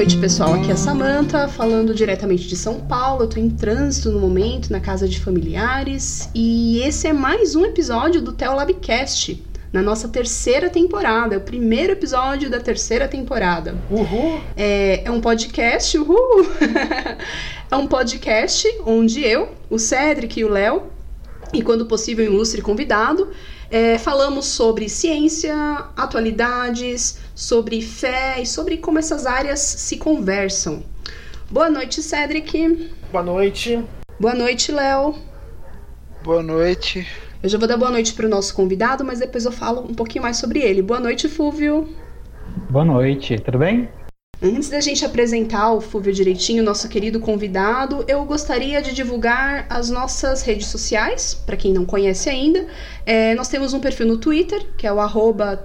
noite, pessoal. Aqui é a Samantha, falando diretamente de São Paulo. Eu tô em trânsito no momento, na casa de familiares. E esse é mais um episódio do Teolabcast, na nossa terceira temporada. É o primeiro episódio da terceira temporada. Uhul! É, é um podcast, uhul! é um podcast onde eu, o Cedric e o Léo, e quando possível, um ilustre convidado, é, falamos sobre ciência, atualidades, sobre fé e sobre como essas áreas se conversam. Boa noite, Cedric. Boa noite. Boa noite, Léo. Boa noite. Eu já vou dar boa noite para o nosso convidado, mas depois eu falo um pouquinho mais sobre ele. Boa noite, Fúvio. Boa noite, tudo bem? Antes da gente apresentar o Fúvio direitinho, nosso querido convidado, eu gostaria de divulgar as nossas redes sociais, para quem não conhece ainda. É, nós temos um perfil no Twitter, que é o arroba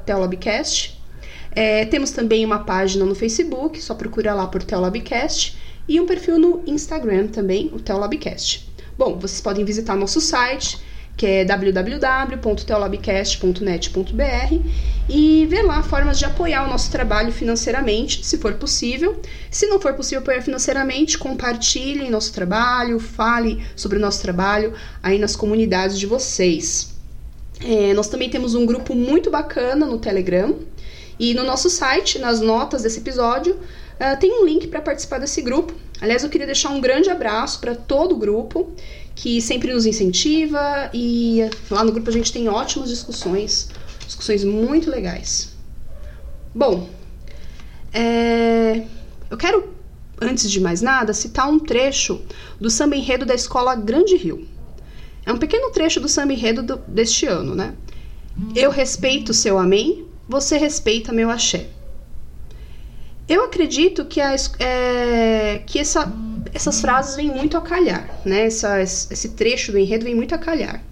É, temos também uma página no Facebook, só procura lá por Teolabcast. E um perfil no Instagram também, o Teolabcast. Bom, vocês podem visitar nosso site, que é www.teolabcast.net.br e ver lá formas de apoiar o nosso trabalho financeiramente, se for possível. Se não for possível apoiar financeiramente, compartilhem nosso trabalho, fale sobre o nosso trabalho aí nas comunidades de vocês. É, nós também temos um grupo muito bacana no Telegram e no nosso site, nas notas desse episódio, uh, tem um link para participar desse grupo. Aliás, eu queria deixar um grande abraço para todo o grupo que sempre nos incentiva e lá no grupo a gente tem ótimas discussões, discussões muito legais. Bom, é, eu quero, antes de mais nada, citar um trecho do samba enredo da escola Grande Rio. É um pequeno trecho do samba enredo do, deste ano, né? Eu respeito seu amém, você respeita meu axé. Eu acredito que, a, é, que essa, essas frases vêm muito a calhar, né? Essa, esse trecho do enredo vem muito a calhar.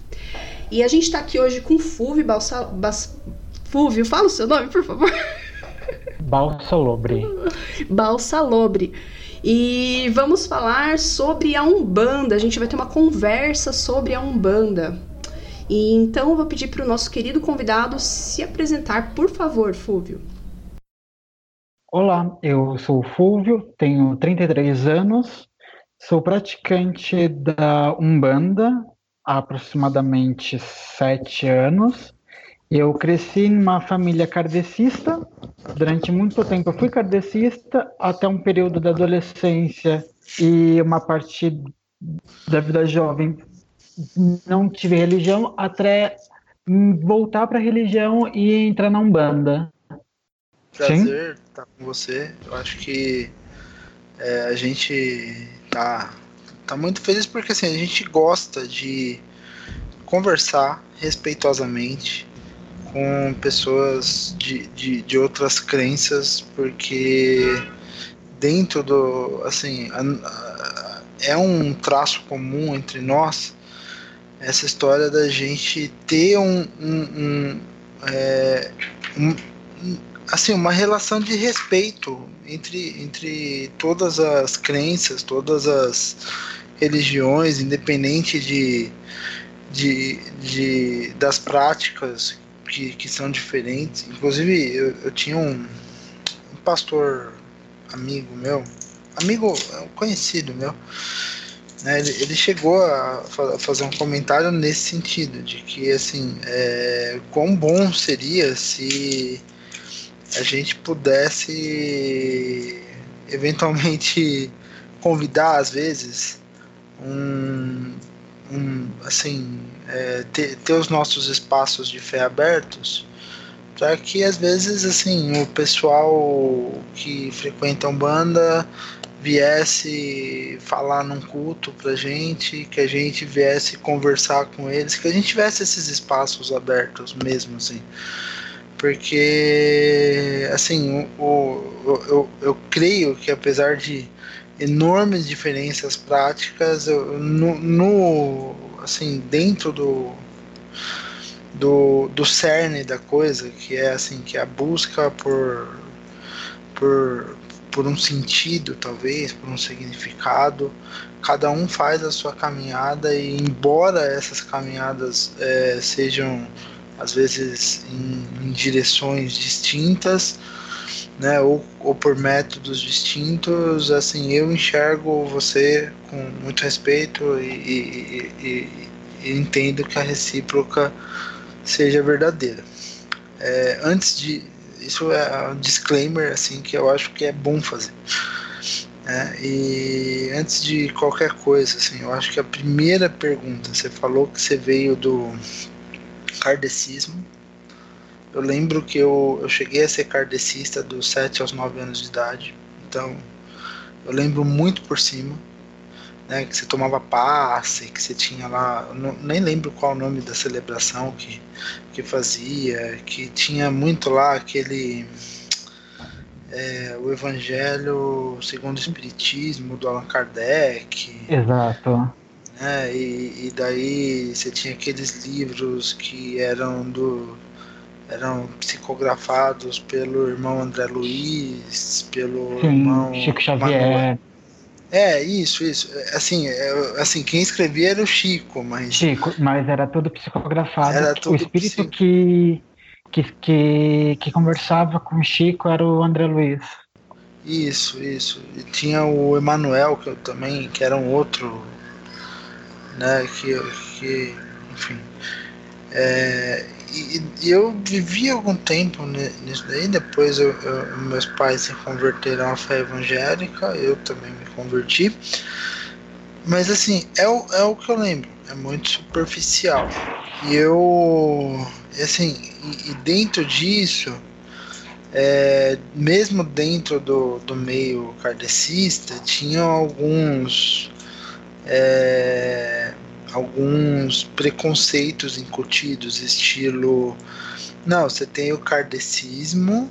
E a gente está aqui hoje com Fúvio Balsa, Bas, Fúvio, fala o seu nome, por favor. Balsalobre. Balsalobre. E vamos falar sobre a Umbanda. A gente vai ter uma conversa sobre a Umbanda. E então eu vou pedir para o nosso querido convidado se apresentar, por favor, Fúvio. Olá, eu sou o Fúvio, tenho 33 anos, sou praticante da Umbanda há aproximadamente 7 anos. Eu cresci numa família kardecista, durante muito tempo eu fui kardecista, até um período da adolescência e uma parte da vida jovem não tive religião, até voltar para a religião e entrar na Umbanda. Prazer estar tá com você. Eu acho que é, a gente tá, tá muito feliz porque assim, a gente gosta de conversar respeitosamente com pessoas de, de, de outras crenças, porque dentro do. assim, a, a, é um traço comum entre nós essa história da gente ter um, um, um, é, um assim, uma relação de respeito entre, entre todas as crenças, todas as religiões, independente de, de, de das práticas que, que são diferentes. Inclusive, eu, eu tinha um, um pastor amigo meu, amigo conhecido meu, né, ele, chegou a, a, fazer um comentário nesse sentido, de que assim, é, quão bom seria se a gente pudesse eventualmente convidar às vezes um, um assim é, ter, ter os nossos espaços de fé abertos para que às vezes assim o pessoal que frequenta um banda viesse falar num culto pra gente, que a gente viesse conversar com eles, que a gente tivesse esses espaços abertos mesmo assim porque assim o, o, eu, eu creio que apesar de enormes diferenças práticas eu, no, no, assim dentro do, do do cerne da coisa que é assim que é a busca por por por um sentido talvez por um significado cada um faz a sua caminhada e embora essas caminhadas é, sejam às vezes em, em direções distintas, né, ou, ou por métodos distintos, assim, eu enxergo você com muito respeito e, e, e, e entendo que a recíproca seja verdadeira. É, antes de isso é um disclaimer assim que eu acho que é bom fazer. É, e antes de qualquer coisa, assim, eu acho que a primeira pergunta, você falou que você veio do kardecismo. Eu lembro que eu, eu cheguei a ser kardecista dos 7 aos 9 anos de idade. Então, eu lembro muito por cima. Né, que você tomava passe, que você tinha lá, não, nem lembro qual o nome da celebração que, que fazia, que tinha muito lá aquele é, o Evangelho segundo o Espiritismo do Allan Kardec. Exato. Né, e, e daí você tinha aqueles livros que eram do eram psicografados pelo irmão André Luiz, pelo Sim, irmão Chico Xavier. Manuel. É, isso, isso. Assim, é, assim, quem escrevia era o Chico, mas. Chico, mas era tudo psicografado. Era o espírito que, que, que, que conversava com o Chico era o André Luiz. Isso, isso. E tinha o Emanuel, que eu também, que era um outro, né, que, que enfim. É, e, e, eu vivi algum tempo nisso daí, depois eu, eu, meus pais se converteram à fé evangélica, eu também me converti. Mas assim, é o, é o que eu lembro, é muito superficial. E eu, assim, e, e dentro disso, é, mesmo dentro do, do meio kardecista, tinham alguns. É, alguns preconceitos incutidos, estilo. Não, você tem o kardecismo.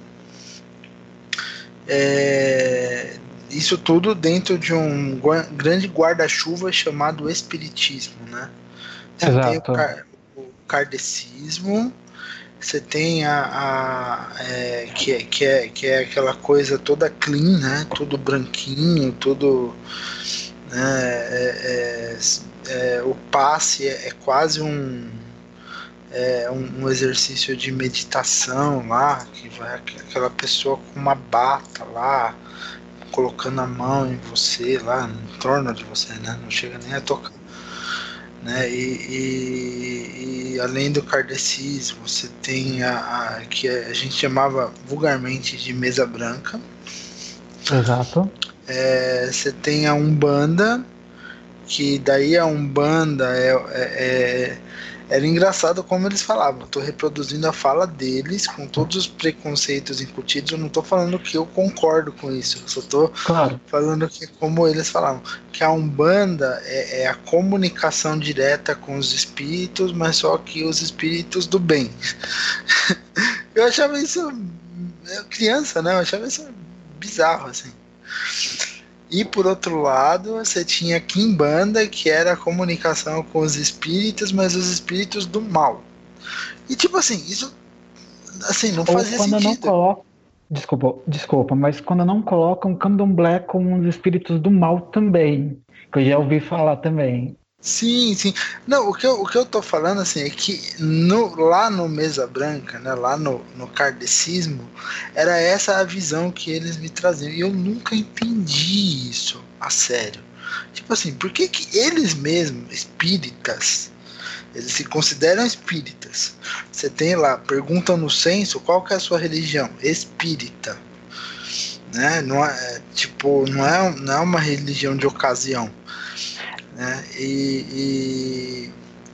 É, isso tudo dentro de um grande guarda-chuva chamado espiritismo, né? Você Exato. tem o, car o kardecismo, você tem a, a é, que, é, que, é, que é aquela coisa toda clean, né? Tudo branquinho, tudo né? é, é, é, o passe é, quase um, um, um, exercício de meditação lá, que vai aquela pessoa com uma bata lá, colocando a mão em você lá, em torno de você, né? Não chega nem a tocar. Né? E, e, e além do kardecismo, você tem a, a, que a gente chamava vulgarmente de mesa branca. Exato. É, você tem a Umbanda, que daí a Umbanda é, é, é, era engraçado como eles falavam. Tô reproduzindo a fala deles com todos os preconceitos incutidos. Eu não tô falando que eu concordo com isso. Eu só tô claro. falando que como eles falavam. Que a Umbanda é, é, a comunicação direta com os espíritos, mas só que os espíritos do bem. eu achava isso. criança, né? Eu achava isso bizarro, assim. E por outro lado, você tinha Kimbanda, que era a comunicação com os espíritos, mas os espíritos do mal. E tipo assim, isso assim, não Ou fazia quando sentido. Não coloca... Desculpa, desculpa, mas quando não colocam candomblé com os espíritos do mal também, que eu já ouvi falar também. Sim, sim. Não, o que eu, o que eu tô falando assim é que no, lá no Mesa Branca, né, lá no, no kardecismo, era essa a visão que eles me traziam. E eu nunca entendi isso a sério. Tipo assim, por que, que eles mesmos, espíritas, eles se consideram espíritas? Você tem lá, perguntam no censo qual que é a sua religião? Espírita. Né? Não é, tipo, não é, não é uma religião de ocasião né? E,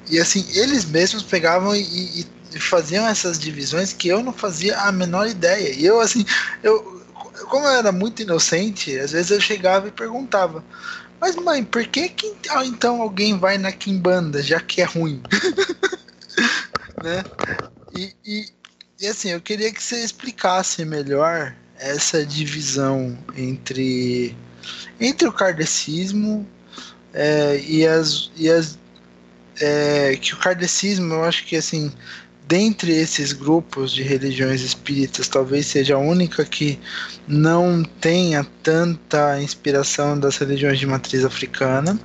e, e assim, eles mesmos pegavam e, e, faziam essas divisões que eu não fazia a menor ideia. E eu, assim, eu, como eu era muito inocente, às vezes eu chegava e perguntava. Mas mãe, por que, que então alguém vai na Kimbanda, já que é ruim? né? E, e, e, assim, eu queria que você explicasse melhor essa divisão entre, entre o kardecismo é, e as, e as é, que o kardecismo, eu acho que assim, dentre esses grupos de religiões espíritas, talvez seja a única que não tenha tanta inspiração das religiões de matriz africana.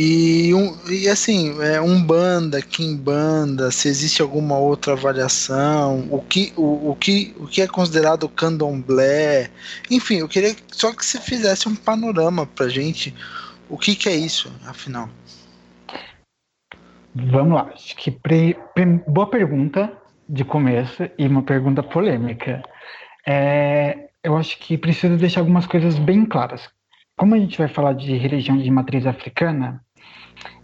E, um, e assim, é, Umbanda, Kimbanda, se existe alguma outra variação, o que, o, o, que, o que é considerado candomblé, enfim, eu queria só que você fizesse um panorama pra gente, o que, que é isso, afinal. Vamos lá, acho que pre, pre, boa pergunta de começo e uma pergunta polêmica. É, eu acho que preciso deixar algumas coisas bem claras. Como a gente vai falar de religião de matriz africana,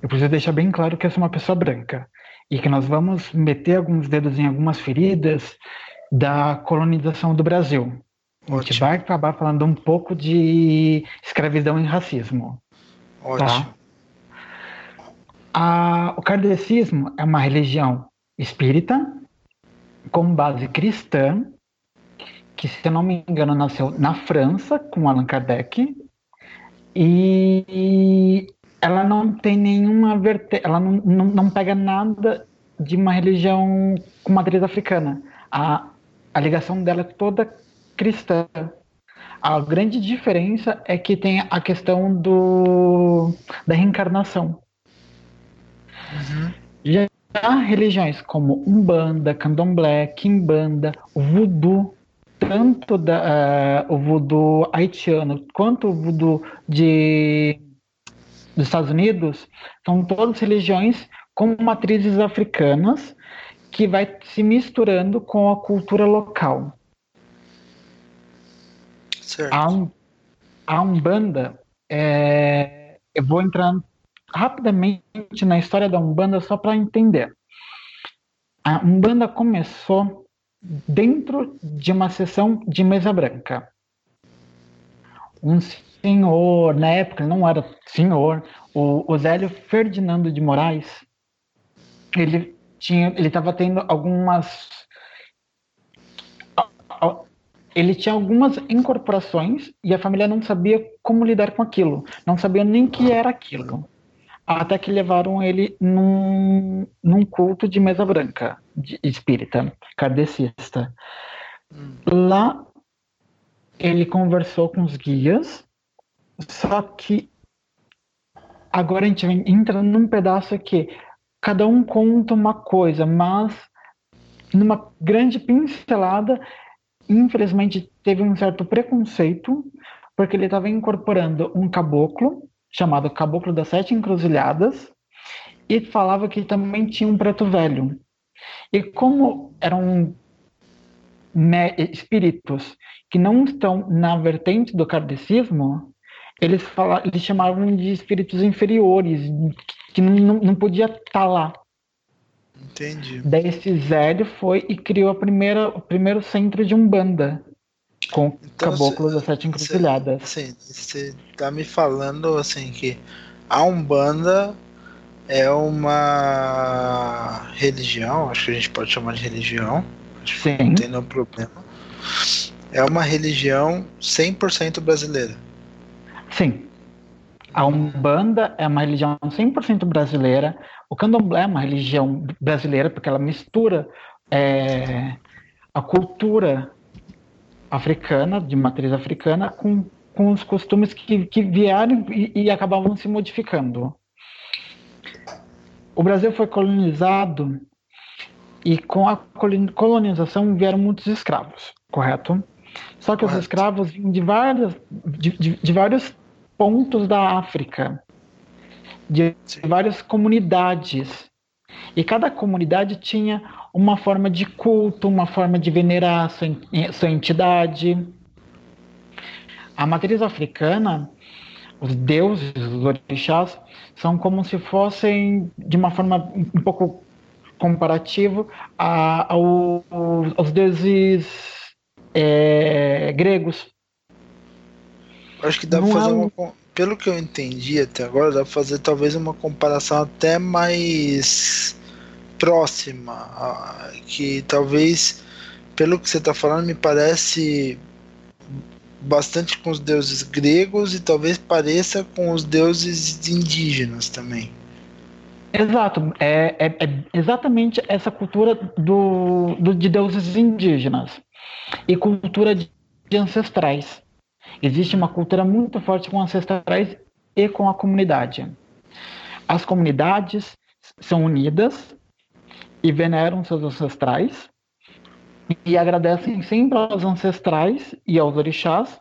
eu preciso deixar bem claro que eu sou uma pessoa branca e que nós vamos meter alguns dedos em algumas feridas da colonização do Brasil. Ótimo. A gente vai acabar falando um pouco de escravidão e racismo. Tá? Ótimo. Tá? A, o kardecismo é uma religião espírita com base cristã que, se eu não me engano, nasceu na França com Allan Kardec e ela não tem nenhuma vertente, ela não, não, não, pega nada de uma religião com matriz africana. A, a ligação dela é toda cristã. A grande diferença é que tem a questão do, da reencarnação. Uhum. Já religiões como Umbanda, Candomblé, Kimbanda, Voodoo, tanto da, uh, o voodoo haitiano quanto o voodoo de dos Estados Unidos são todas religiões com matrizes africanas que vai se misturando com a cultura local. Certo. A, um, a Umbanda, é, eu vou entrar rapidamente na história da Umbanda só para entender. A Umbanda começou dentro de uma sessão de mesa branca. Um senhor, na época não era senhor, o, o Zélio Ferdinando de Moraes, ele tinha, ele estava tendo algumas, ele tinha algumas incorporações e a família não sabia como lidar com aquilo, não sabia nem que era aquilo, até que levaram ele num, num culto de mesa branca, de espírita, kardecista. Hum. Lá ele conversou com os guias só que agora a gente entra num pedaço que cada um conta uma coisa, mas numa grande pincelada, infelizmente teve um certo preconceito, porque ele estava incorporando um caboclo, chamado Caboclo das Sete Encruzilhadas, e falava que também tinha um preto velho. E como eram espíritos que não estão na vertente do kardecismo, eles, falavam, eles chamavam de espíritos inferiores, que não, não podia estar tá lá. Entendi. Daí esse Zélio foi e criou a primeira, o primeiro centro de Umbanda, com então, caboclos das sete encruzilhadas. Sim, você tá me falando assim que a Umbanda é uma religião, acho que a gente pode chamar de religião, Sim. não tem nenhum problema. É uma religião 100% brasileira. Sim. A Umbanda é uma religião 100% brasileira. O Candomblé é uma religião brasileira porque ela mistura é, a cultura africana, de matriz africana, com, com os costumes que, que vieram e, e acabavam se modificando. O Brasil foi colonizado e com a colonização vieram muitos escravos, correto? Só que correto. os escravos vinham de, várias, de, de, de vários pontos da África, de várias comunidades. E cada comunidade tinha uma forma de culto, uma forma de venerar sua, sua entidade. A matriz africana, os deuses, os orixás, são como se fossem, de uma forma um pouco comparativo, a, ao, aos deuses é, gregos. Acho que dá pra fazer é uma. Pelo que eu entendi até agora, dá pra fazer talvez uma comparação até mais próxima. Que talvez, pelo que você tá falando, me parece bastante com os deuses gregos e talvez pareça com os deuses indígenas também. Exato, é, é, é exatamente essa cultura do, do, de deuses indígenas e cultura de, de ancestrais. Existe uma cultura muito forte com ancestrais e com a comunidade. As comunidades são unidas e veneram seus ancestrais e agradecem sempre aos ancestrais e aos orixás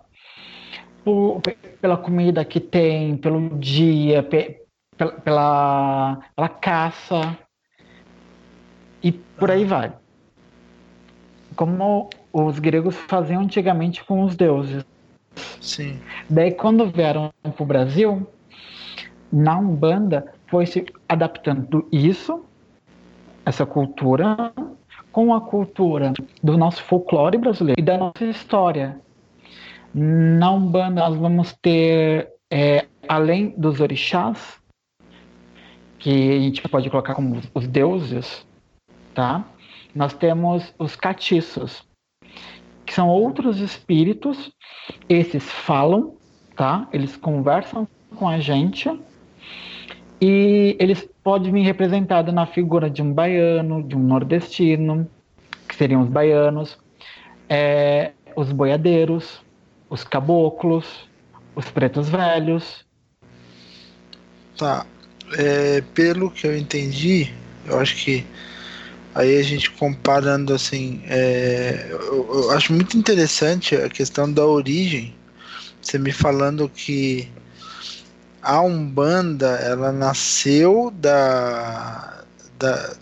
por, pela comida que tem, pelo dia, pe, pela, pela, pela caça e por aí vai. Como os gregos faziam antigamente com os deuses. Sim. Daí, quando vieram para o Brasil, na Umbanda foi se adaptando isso, essa cultura, com a cultura do nosso folclore brasileiro e da nossa história. Na Umbanda, nós vamos ter, é, além dos orixás, que a gente pode colocar como os deuses, tá? Nós temos os catiços, que são outros espíritos. Esses falam, tá? Eles conversam com a gente e eles podem vir representados na figura de um baiano, de um nordestino, que seriam os baianos, é, os boiadeiros, os caboclos, os pretos velhos. Tá. É, pelo que eu entendi, eu acho que Aí a gente comparando assim, é, eu, eu, acho muito interessante a questão da origem. Você me falando que a Umbanda ela nasceu da, da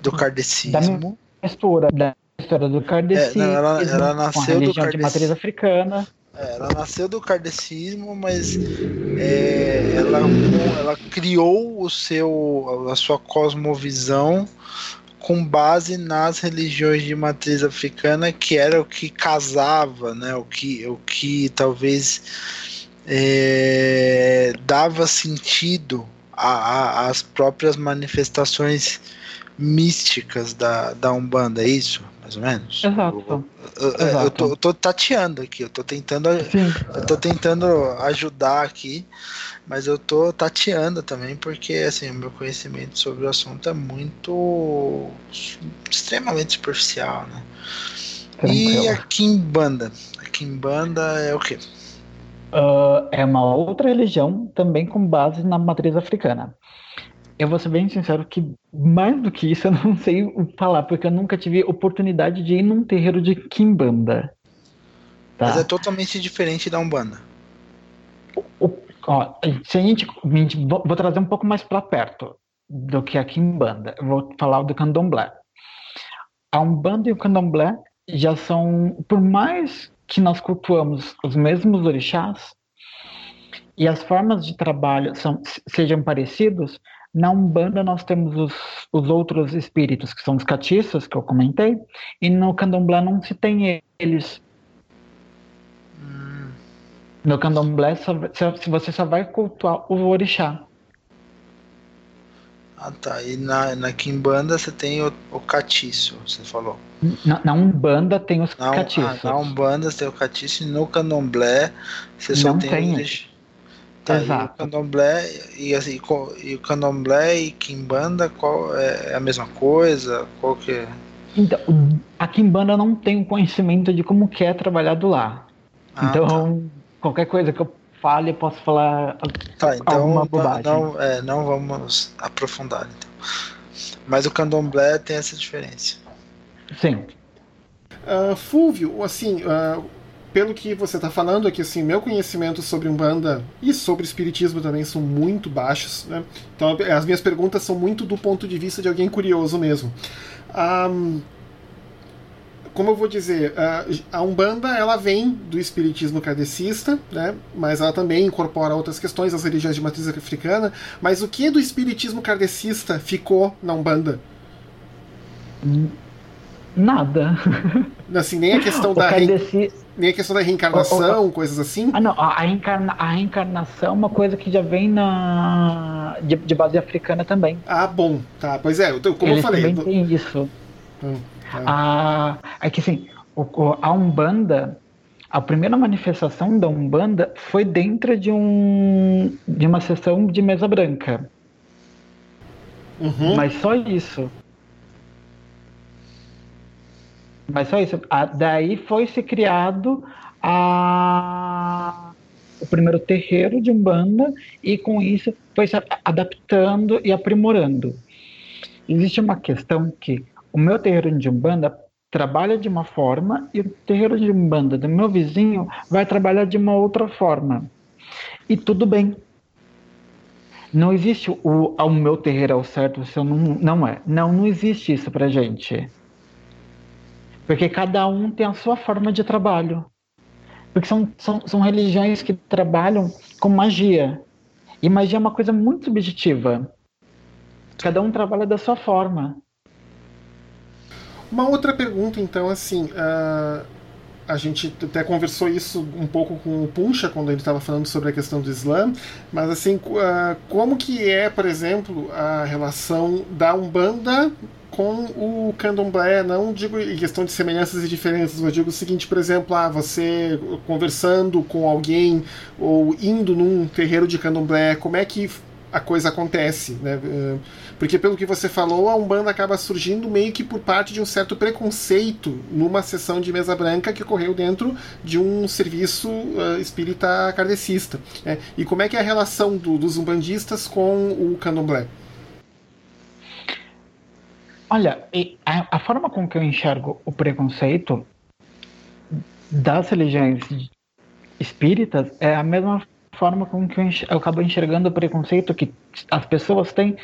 do kardecismo. Da mistura, da história do kardecismo. É, não, ela, ela nasceu do kardecismo. de matriz africana. É, ela nasceu do kardecismo, mas é, ela, ela criou o seu, a sua cosmovisão com base nas religiões de matriz africana, que era o que casava, né? o, que, o que talvez é, dava sentido às próprias manifestações místicas da, da Umbanda, é isso? Mais ou menos? Exato. Eu, eu, Exato. eu, tô, eu tô tateando aqui, eu tô tentando, eu tô tentando ajudar aqui mas eu tô tateando também porque assim o meu conhecimento sobre o assunto é muito extremamente superficial, né? E a Kimbanda, a Kimbanda é o quê? Uh, é uma outra religião também com base na matriz africana. Eu vou ser bem sincero que mais do que isso eu não sei falar, porque eu nunca tive oportunidade de ir num terreiro de Kimbanda. Tá? Mas é totalmente diferente da Umbanda. O, Ó, se a gente, vou, trazer um pouco mais para perto do que aqui em banda. Vou falar do candomblé. A Umbanda e o candomblé já são, por mais que nós cultuamos os mesmos orixás e as formas de trabalho são, sejam parecidos, na Umbanda nós temos os, os outros espíritos, que são os catiços, que eu comentei, e no candomblé não se tem eles. No candomblé, se você só vai cultuar o orixá. Ah, tá. E na, na Kimbanda você tem o, o catiço, você falou. Na, na Umbanda tem os na, catiços. Ah, na Umbanda você tem o catiço e no candomblé você só Não tem, tem. os Tá, Exato. E o candomblé e, assim, e o candomblé e Kimbanda qual é, é a mesma coisa? Qual que é? Então, a Kimbanda não tem o conhecimento de como que é trabalhado lá. Ah, então, tá qualquer coisa que eu fale, eu posso falar tá, então, alguma bobagem. Não, é, não vamos aprofundar, então. Mas o candomblé tem essa diferença. Sim. Uh, Fúvio, assim, uh, pelo que você está falando aqui, assim, meu conhecimento sobre Umbanda e sobre Espiritismo também são muito baixos, né? Então as minhas perguntas são muito do ponto de vista de alguém curioso mesmo. Um, como eu vou dizer, a Umbanda ela vem do espiritismo kardecista, né? mas ela também incorpora outras questões, as religiões de matriz africana. Mas o que do espiritismo kardecista ficou na Umbanda? Nada. Assim, nem a questão da kardeci... nem a questão da reencarnação, o, o, coisas assim. Ah, não. A, reencarna... a reencarnação é uma coisa que já vem na de, de base africana também. Ah, bom, tá. Pois é, como Eles eu falei. Também tem isso. Hum. A, é que assim, a Umbanda, a primeira manifestação da Umbanda foi dentro de, um, de uma sessão de mesa branca. Uhum. Mas só isso. Mas só isso. A, daí foi se criado a, o primeiro terreiro de Umbanda e com isso foi se adaptando e aprimorando. Existe uma questão que o meu terreiro de Umbanda trabalha de uma forma e o terreiro de Umbanda do meu vizinho vai trabalhar de uma outra forma. E tudo bem. Não existe o, o meu terreiro é o certo, o seu não, não é. Não, não existe isso pra gente. Porque cada um tem a sua forma de trabalho. Porque são, são, são religiões que trabalham com magia. E magia é uma coisa muito subjetiva. Cada um trabalha da sua forma. Uma outra pergunta, então, assim. Uh, a gente até conversou isso um pouco com o Puncha quando ele estava falando sobre a questão do Islã, mas assim, uh, como que é, por exemplo, a relação da Umbanda com o candomblé, não digo em questão de semelhanças e diferenças, mas digo o seguinte, por exemplo, ah, você conversando com alguém ou indo num terreiro de candomblé, como é que a coisa acontece, né? Porque pelo que você falou, a Umbanda acaba surgindo meio que por parte de um certo preconceito numa sessão de mesa branca que ocorreu dentro de um serviço uh, espírita kardecista. Né? E como é que é a relação do, dos umbandistas com o candomblé? Olha, a, forma com que eu enxergo o preconceito das religiões espíritas é a mesma forma com que eu, eu acabo enxergando o preconceito que as pessoas têm.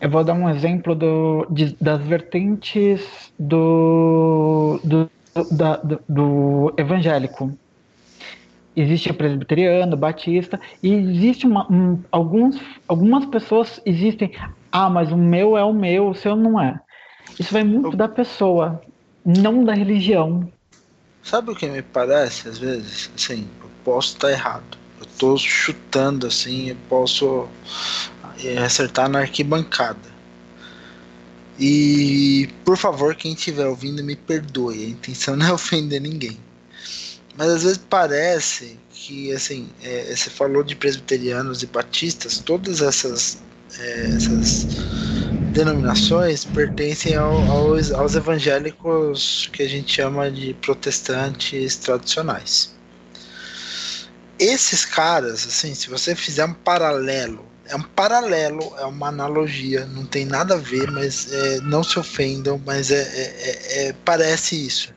Eu vou dar um exemplo do, de, das vertentes do, do, da, do, do evangélico existe o presbiteriano, batista, e existe uma, um, alguns, algumas pessoas existem. Ah, mas o meu é o meu, o seu não é. Isso vai muito da pessoa, não da religião. Sabe o que me parece, às vezes? Assim, eu posso estar errado. Eu estou chutando assim, eu posso acertar na arquibancada. E, por favor, quem estiver ouvindo, me perdoe. A intenção não é ofender ninguém. Mas às vezes parece que, assim, é, você falou de presbiterianos e batistas, todas essas, é, essas denominações pertencem ao, aos, aos evangélicos que a gente chama de protestantes tradicionais. Esses caras, assim, se você fizer um paralelo, é um paralelo, é uma analogia, não tem nada a ver, mas é, não se ofendam, mas é, é, é, é parece isso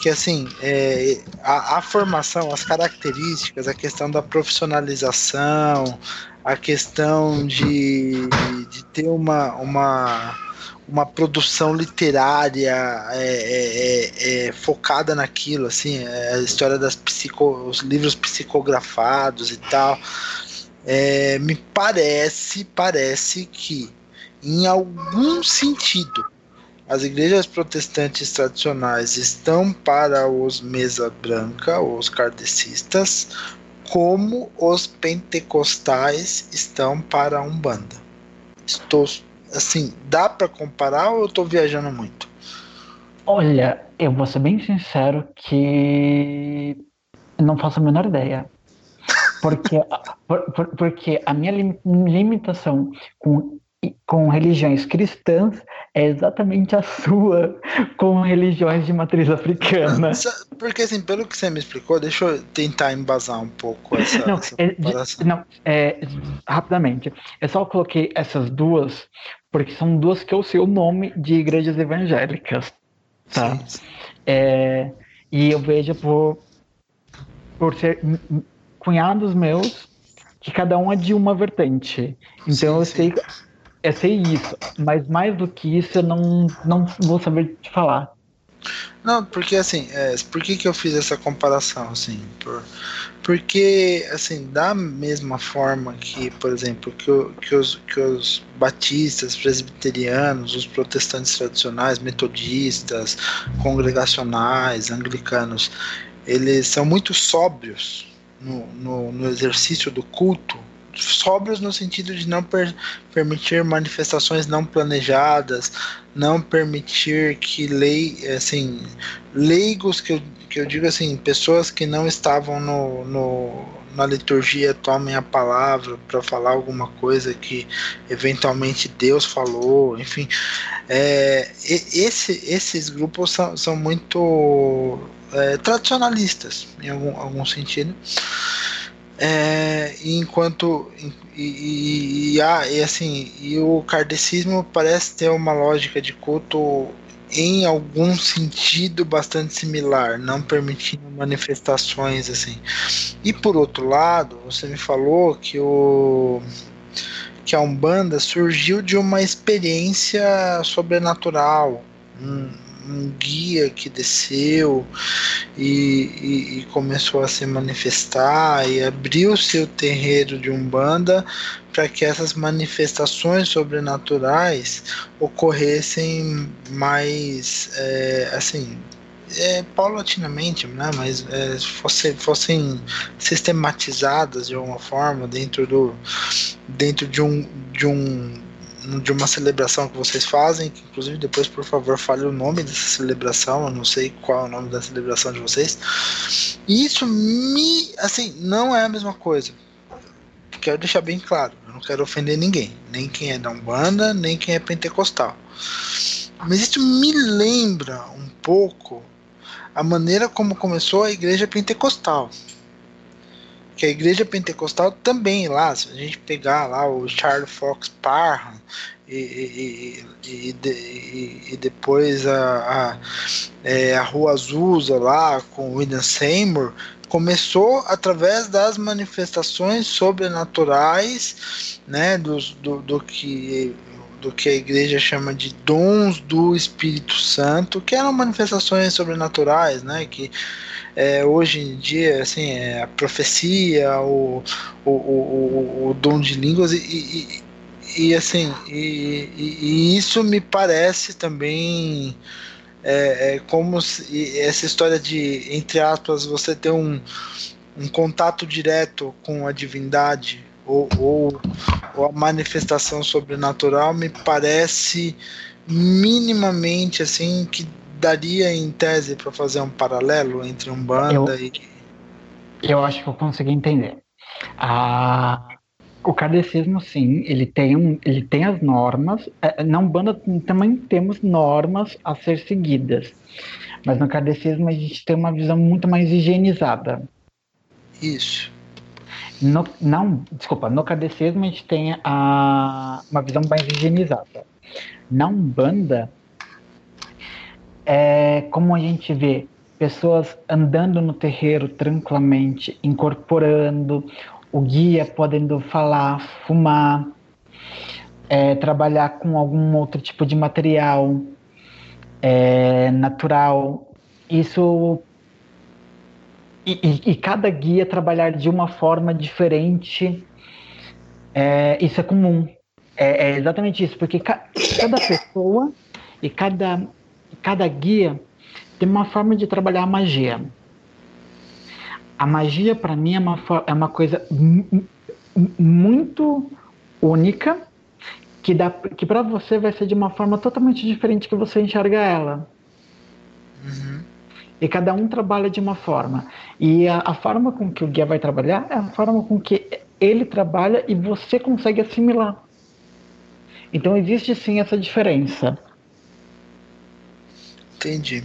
que assim é, a, a, formação, as características, a questão da profissionalização, a questão de, de ter uma, uma, uma produção literária é, focada naquilo, assim, a história das psico, os livros psicografados e tal. É, me parece, parece que em algum sentido as igrejas protestantes tradicionais estão para os mesa branca, os kardecistas, como os pentecostais estão para a Umbanda. Estou assim, dá para comparar ou eu estou viajando muito? Olha, eu vou ser bem sincero que não faço a menor ideia. Porque, por, por, porque a minha limitação com, com religiões cristãs é exatamente a sua com religiões de matriz africana. Porque, assim, pelo que você me explicou, deixa eu tentar embasar um pouco essa, não, essa é, não é, rapidamente. Eu só coloquei essas duas porque são duas que eu sei o nome de igrejas evangélicas, tá? É, e eu vejo por, por ser cunhados meus que cada um é de uma vertente. Então sim, eu sei é sei isso, mas mais do que isso eu não, não vou saber te falar. Não, porque assim, é, por que, que eu fiz essa comparação, assim? Por, porque, assim, da mesma forma que, por exemplo, que, o, que, os, que os batistas, presbiterianos, os protestantes tradicionais, metodistas, congregacionais, anglicanos, eles são muito sóbrios no, no, exercício do culto, sóbrios no sentido de não per permitir manifestações não planejadas, não permitir que lei, assim, leigos que eu, que eu digo assim, pessoas que não estavam no, no na liturgia tomem a palavra para falar alguma coisa que eventualmente Deus falou, enfim, é, esse, esses grupos são, são muito é, tradicionalistas em algum, algum sentido É, enquanto e, e, e, ah, e, assim e o kardecismo parece ter uma lógica de culto em algum sentido bastante similar, não permitindo manifestações assim. E por outro lado, você me falou que o que a Umbanda surgiu de uma experiência sobrenatural, um guia que desceu e, e, e, começou a se manifestar e abriu seu terreiro de Umbanda para que essas manifestações sobrenaturais ocorressem mais é, assim é, paulatinamente, né, mas é, fosse, fossem sistematizadas de alguma forma dentro do dentro de um de um de uma celebração que vocês fazem, que inclusive depois por favor fale o nome dessa celebração, eu não sei qual é o nome da celebração de vocês. E isso me assim não é a mesma coisa. Quero deixar bem claro, eu não quero ofender ninguém, nem quem é da Umbanda, nem quem é pentecostal. Mas isso me lembra um pouco a maneira como começou a igreja pentecostal. Que a igreja pentecostal também lá, se a gente pegar lá o Charles Fox Parham e, e, e, e, depois a, a, é, a Rua Azusa lá com William Seymour, começou através das manifestações sobrenaturais, né, do, do, do que do que a igreja chama de dons do Espírito Santo, que eram manifestações sobrenaturais, né? Que é, hoje em dia, assim, é a profecia, o, o, o, o dom de línguas e, e, e assim, e, e, isso me parece também é, é como se, essa história de, entre aspas, você ter um, um contato direto com a divindade ou, ou, ou a manifestação sobrenatural me parece minimamente assim que daria em tese para fazer um paralelo entre um banda eu, e eu acho que eu consegui entender. Ah, o kardecismo sim ele tem um, ele tem as normas é, na umbanda também temos normas a ser seguidas mas no kardecismo a gente tem uma visão muito mais higienizada. Isso no, não, desculpa, no kardecismo a gente tem a, uma visão mais higienizada. Na Umbanda, é como a gente vê pessoas andando no terreiro tranquilamente, incorporando, o guia podendo falar, fumar, é, trabalhar com algum outro tipo de material é, natural. Isso e, e, cada guia trabalhar de uma forma diferente, é, isso é comum. É, é, exatamente isso, porque ca, cada pessoa e cada, cada guia tem uma forma de trabalhar a magia. A magia, para mim, é uma, é uma coisa muito única que, dá, que para você vai ser de uma forma totalmente diferente que você enxerga ela. Uhum. E cada um trabalha de uma forma. E a, a, forma com que o guia vai trabalhar é a forma com que ele trabalha e você consegue assimilar. Então existe sim essa diferença. Entendi.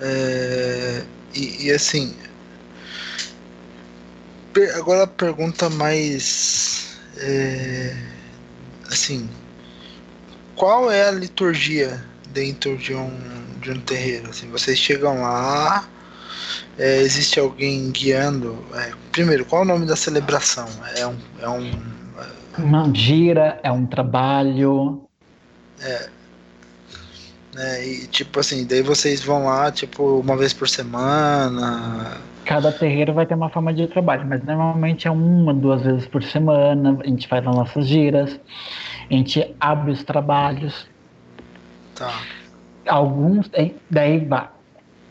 É, e, e, assim. Agora a pergunta mais. É, assim. Qual é a liturgia dentro de um de um terreiro. Assim, vocês chegam lá, é, existe alguém guiando. É, primeiro, qual é o nome da celebração? É um. É um é... Uma gira, é um trabalho. É. É, e tipo assim, daí vocês vão lá, tipo, uma vez por semana. Cada terreiro vai ter uma forma de trabalho, mas normalmente é uma, duas vezes por semana. A gente faz as nossas giras, a gente abre os trabalhos. Tá alguns daí vai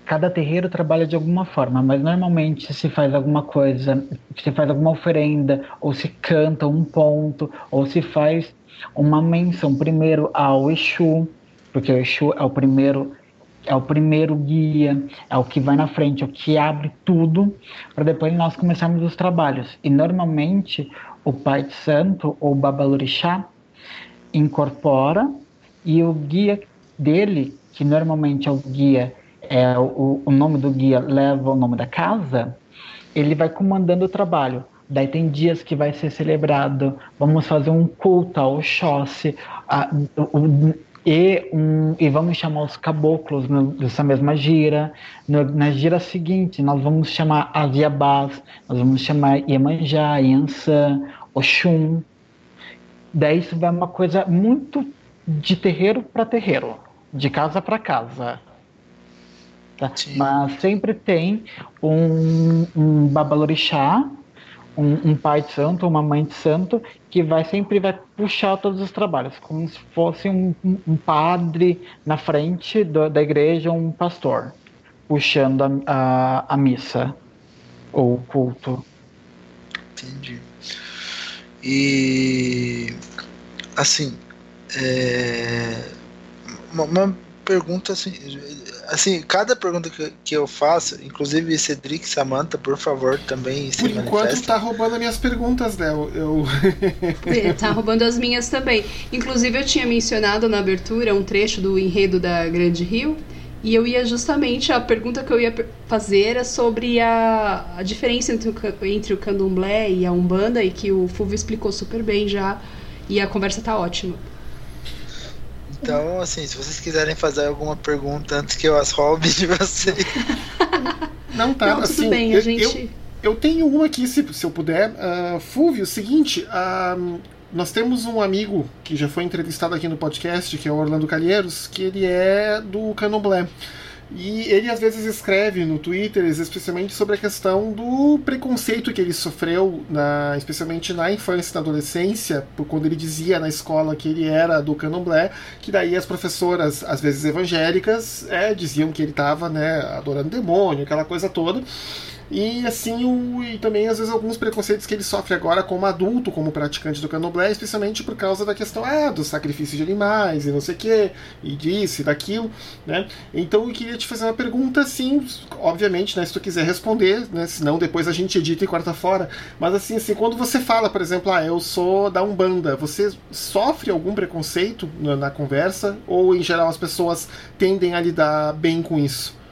cada terreiro trabalha de alguma forma, mas normalmente se faz alguma coisa, se faz alguma oferenda, ou se canta um ponto, ou se faz uma menção primeiro ao Exu, porque o Exu é o primeiro é o primeiro guia, é o que vai na frente, é o que abre tudo, para depois nós começarmos os trabalhos. E normalmente o Pai de Santo ou o Babalorixá incorpora e o guia dele que normalmente é o guia, é, o, o nome do guia leva o nome da casa, ele vai comandando o trabalho. Daí tem dias que vai ser celebrado, vamos fazer um culto ao Oxóssi, a, o, e, um, e vamos chamar os caboclos nessa mesma gira. No, na gira seguinte, nós vamos chamar as Yabás, nós vamos chamar Iemanjá, Iansã, Oxum. Daí isso vai uma coisa muito de terreiro para terreiro, de casa para casa. Tá? Mas sempre tem um, um babalorixá, um, um, pai de santo, uma mãe de santo, que vai sempre vai puxar todos os trabalhos, como se fosse um, um padre na frente do, da igreja, um pastor, puxando a, a, a missa ou culto. Entendi. E assim, é, uma, uma pergunta assim, assim, cada pergunta que, que eu faço, inclusive Cedric Samantha, por favor, também se Por enquanto tá roubando as minhas perguntas, né? Eu, eu... É, tá roubando as minhas também. Inclusive eu tinha mencionado na abertura um trecho do enredo da Grande Rio, e eu ia justamente, a pergunta que eu ia fazer era sobre a, a diferença entre o, entre o candomblé e a umbanda, e que o Fulvio explicou super bem já, e a conversa tá ótima. Então, assim, se vocês quiserem fazer alguma pergunta antes que eu as roube de vocês. Não, tá, Não, tudo assim, bem, a gente. Eu, eu, tenho uma aqui, se, se eu puder. Uh, Fúvio, seguinte, uh, nós temos um amigo que já foi entrevistado aqui no podcast, que é o Orlando Calheiros, que ele é do Candomblé. E ele às vezes escreve no Twitter, especialmente sobre a questão do preconceito que ele sofreu, na, especialmente na infância e na adolescência, por quando ele dizia na escola que ele era do candomblé, que daí as professoras, às vezes evangélicas, é, diziam que ele estava né, adorando demônio, aquela coisa toda. E assim, o, e também às vezes alguns preconceitos que ele sofre agora como adulto, como praticante do candomblé, especialmente por causa da questão ah, do sacrifício de animais e não sei o que, e disso e daquilo, né? Então eu queria te fazer uma pergunta assim, obviamente, né, se tu quiser responder, né, senão depois a gente edita e corta fora, mas assim, assim, quando você fala, por exemplo, ah, eu sou da Umbanda, você sofre algum preconceito na, na conversa ou em geral as pessoas tendem a lidar bem com isso?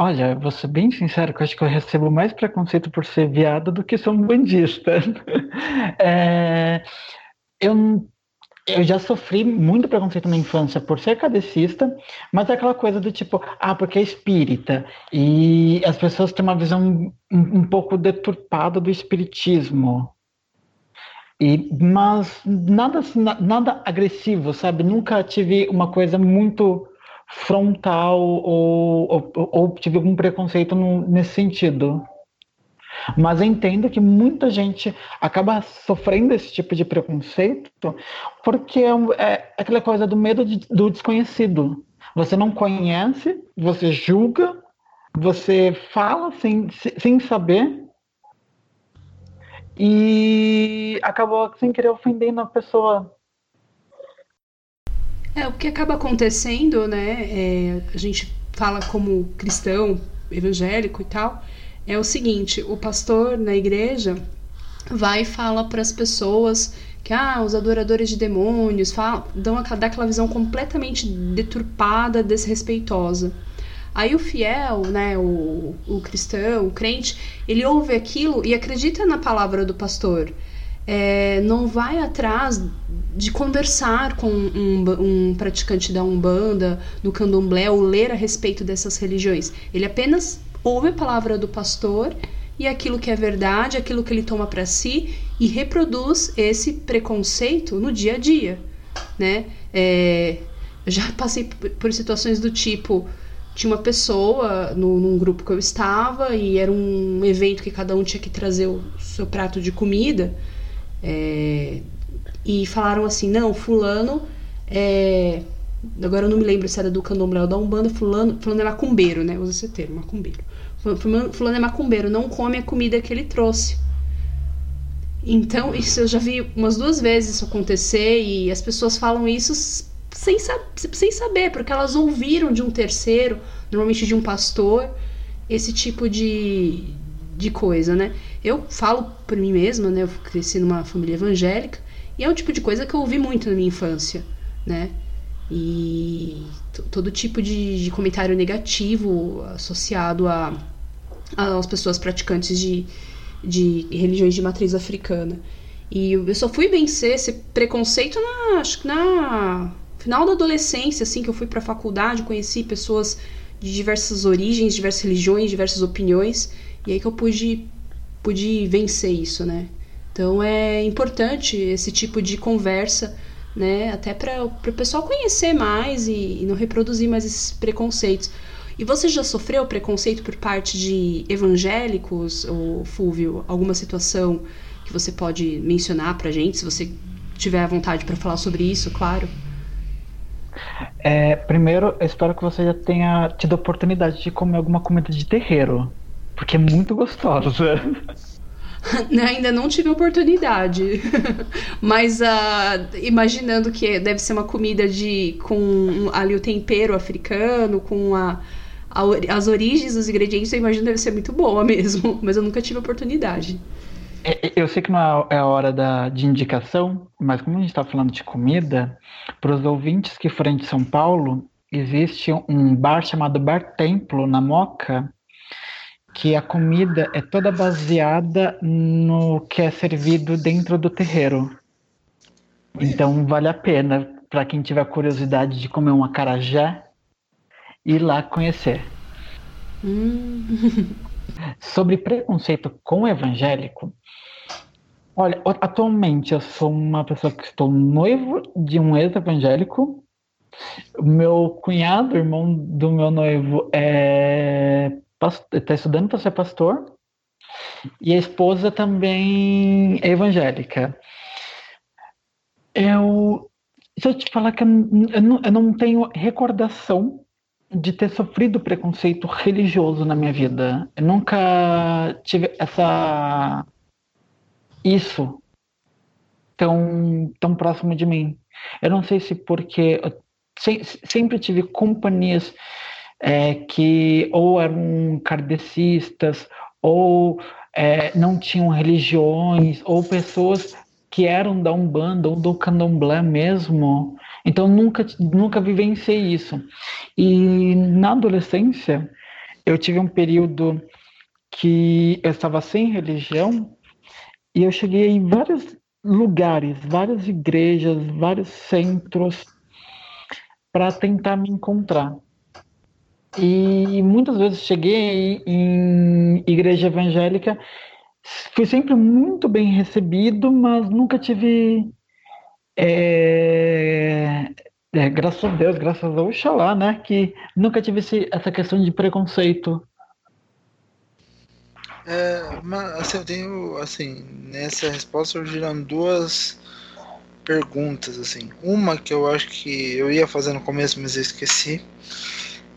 Olha, vou ser bem sincero, que eu acho que eu recebo mais preconceito por ser viado do que ser um bandista. é, eu, eu já sofri muito preconceito na infância por ser cadecista, mas é aquela coisa do tipo, ah, porque é espírita. E as pessoas têm uma visão um, um pouco deturpada do espiritismo. E, mas nada, nada agressivo, sabe? Nunca tive uma coisa muito frontal ou, ou, ou tive algum preconceito no, nesse sentido. Mas entendo que muita gente acaba sofrendo esse tipo de preconceito porque é, é aquela coisa do medo de, do desconhecido. Você não conhece, você julga, você fala sem, sem saber e acabou sem querer ofendendo a pessoa é, o que acaba acontecendo, né? É, a gente fala como cristão, evangélico e tal, é o seguinte: o pastor na igreja vai e fala para as pessoas que ah, os adoradores de demônios dão, dá aquela visão completamente deturpada, desrespeitosa. Aí o fiel, né, o, o cristão, o crente, ele ouve aquilo e acredita na palavra do pastor é, não vai atrás de conversar com um, um, praticante da Umbanda, do Candomblé, ou ler a respeito dessas religiões. Ele apenas ouve a palavra do pastor e aquilo que é verdade, aquilo que ele toma para si e reproduz esse preconceito no dia a dia, né? É, já passei por situações do tipo tinha uma pessoa no, num grupo que eu estava e era um evento que cada um tinha que trazer o seu prato de comida é, e falaram assim: não, Fulano é. Agora eu não me lembro se era do candomblé ou da Umbanda, fulano, fulano é macumbeiro, né? Usa esse termo, macumbeiro. Fulano, fulano é macumbeiro, não come a comida que ele trouxe. Então, isso eu já vi umas duas vezes isso acontecer e as pessoas falam isso sem, sem saber, porque elas ouviram de um terceiro, normalmente de um pastor, esse tipo de, de coisa, né? Eu falo por mim mesma, né? Eu cresci numa família evangélica e é um tipo de coisa que eu ouvi muito na minha infância, né? E todo tipo de, de comentário negativo associado a, as pessoas praticantes de, de religiões de matriz africana. E eu só fui vencer esse preconceito na, na final da adolescência, assim, que eu fui para a faculdade, conheci pessoas de diversas origens, diversas religiões, diversas opiniões, e aí que eu pude, pude vencer isso, né? Então é importante esse tipo de conversa, né? Até para o pessoal conhecer mais e, e não reproduzir mais esses preconceitos. E você já sofreu preconceito por parte de evangélicos, ou Fúvio? Alguma situação que você pode mencionar pra gente, se você tiver vontade para falar sobre isso, claro? É, primeiro, eu espero que você já tenha tido a oportunidade de comer alguma comida de terreiro, porque é muito gostosa. Ainda não tive oportunidade, mas uh, imaginando que deve ser uma comida de com ali o tempero africano, com a, a, as origens dos ingredientes, eu imagino que deve ser muito boa mesmo, mas eu nunca tive oportunidade. É, é, eu sei que não é a hora da, de indicação, mas como a gente está falando de comida, para os ouvintes que forem de São Paulo, existe um bar chamado Bar Templo, na Moca, que a comida é toda baseada no que é servido dentro do terreiro. Então vale a pena para quem tiver curiosidade de comer um acarajé ir lá conhecer. Hum. Sobre preconceito com evangélico, olha, atualmente eu sou uma pessoa que estou noivo de um ex-evangélico. Meu cunhado, irmão do meu noivo, é está estudando para ser pastor e a esposa também é evangélica. Eu, se eu te falar que eu não, eu não tenho recordação de ter sofrido preconceito religioso na minha vida. Eu nunca tive essa isso tão tão próximo de mim. Eu não sei se porque se, sempre tive companhias é, que ou eram kardecistas ou é, não tinham religiões ou pessoas que eram da Umbanda ou do Candomblé mesmo então nunca nunca vivenciei isso. E na adolescência eu tive um período que eu estava sem religião e eu cheguei em vários lugares, várias igrejas, vários centros para tentar me encontrar. E muitas vezes cheguei em igreja evangélica, fui sempre muito bem recebido, mas nunca tive é, é, graças a Deus, graças a Oxalá, né? Que nunca tive esse, essa questão de preconceito. É, mas assim, eu tenho, assim, nessa resposta surgiram duas perguntas, assim. Uma que eu acho que eu ia fazer no começo, mas eu esqueci.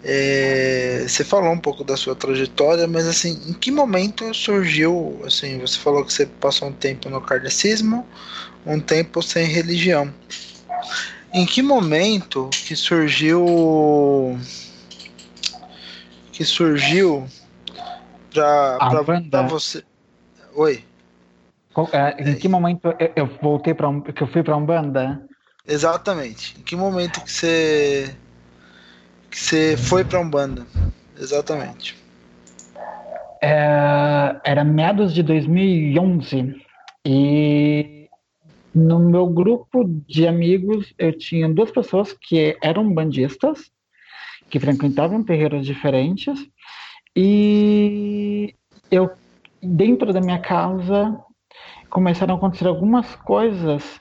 É, você falou um pouco da sua trajetória, mas assim, em que momento surgiu, assim, você falou que você passou um tempo no kardecismo, um tempo sem religião. Em que momento que surgiu que surgiu para você? Oi. É, em que momento eu, eu voltei para um, que eu fui para um banda? Exatamente. Em que momento que você que você foi para um banda? Exatamente. É, era meados de 2011 e no meu grupo de amigos, eu tinha duas pessoas que eram bandistas, que frequentavam terreiros diferentes, e eu, dentro da minha casa, começaram a acontecer algumas coisas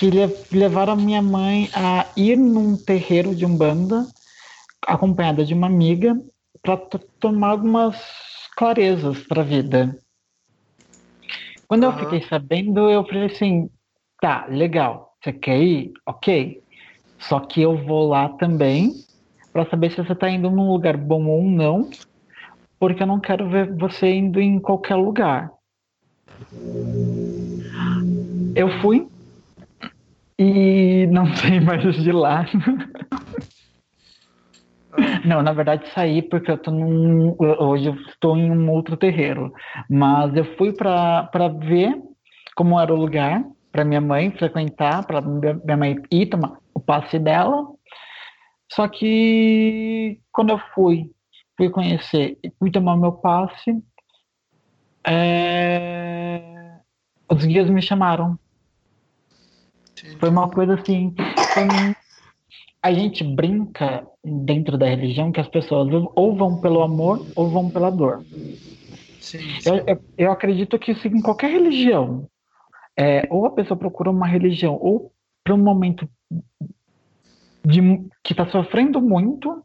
que levaram a minha mãe a ir num terreiro de umbanda, acompanhada de uma amiga, para tomar algumas clarezas para a vida. Quando uhum. eu fiquei sabendo, eu falei assim: tá, legal, você quer ir? Ok. Só que eu vou lá também para saber se você está indo num lugar bom ou não, porque eu não quero ver você indo em qualquer lugar. Eu fui e não sei mais de lá. Não, na verdade saí porque eu tô num, hoje eu estou em um outro terreiro, mas eu fui para ver como era o lugar para minha mãe frequentar, para minha mãe ir tomar o passe dela. Só que quando eu fui fui conhecer e fui tomar meu passe, é... os guias me chamaram. Foi uma coisa assim. A gente brinca dentro da religião que as pessoas ou vão pelo amor ou vão pela dor. Sim, sim. Eu, eu, eu, acredito que isso em qualquer religião. É, ou a pessoa procura uma religião ou para um momento de, que está sofrendo muito,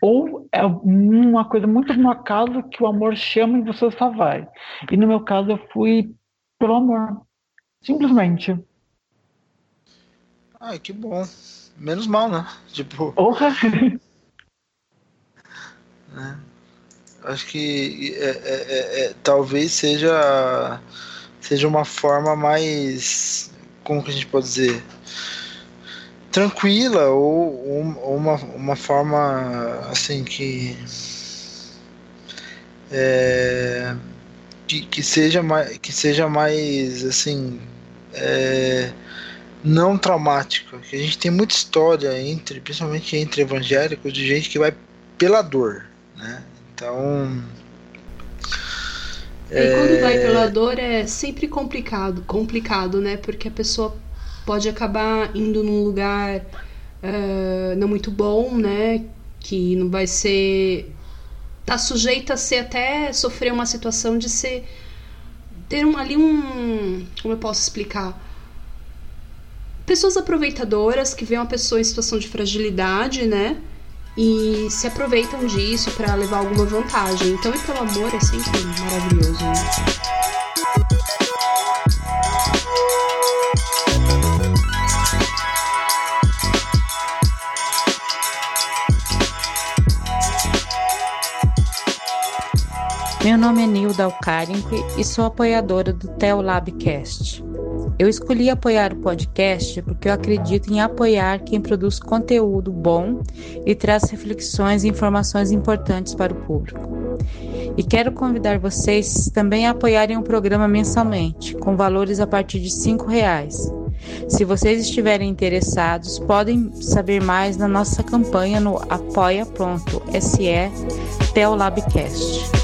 ou é uma coisa muito no acaso que o amor chama e você só vai. E no meu caso eu fui pelo amor. Simplesmente. Ai, que bom. Menos mal, né? Tipo. Porra! É. Acho que é, é, é, é, talvez seja seja uma forma mais como que a gente pode dizer tranquila ou, ou uma, uma forma assim que é, que, que seja mais que seja mais assim é, não traumática que a gente tem muita história entre principalmente entre evangélicos de gente que vai pela dor né então e quando vai pela dor é sempre complicado complicado né porque a pessoa pode acabar indo num lugar uh, não muito bom, né? Que não vai ser. tá sujeita a ser até sofrer uma situação de ser. ter um, ali um. como eu posso explicar? Pessoas aproveitadoras que veem uma pessoa em situação de fragilidade, né? E se aproveitam disso para levar alguma vantagem. Então, e pelo amor é sempre maravilhoso. Né? Meu nome é Nilda Alcarinque e sou apoiadora do Teolabcast. Eu escolhi apoiar o podcast porque eu acredito em apoiar quem produz conteúdo bom e traz reflexões e informações importantes para o público. E quero convidar vocês também a apoiarem o programa mensalmente, com valores a partir de R$ reais. Se vocês estiverem interessados, podem saber mais na nossa campanha no apoia.se Teolabcast.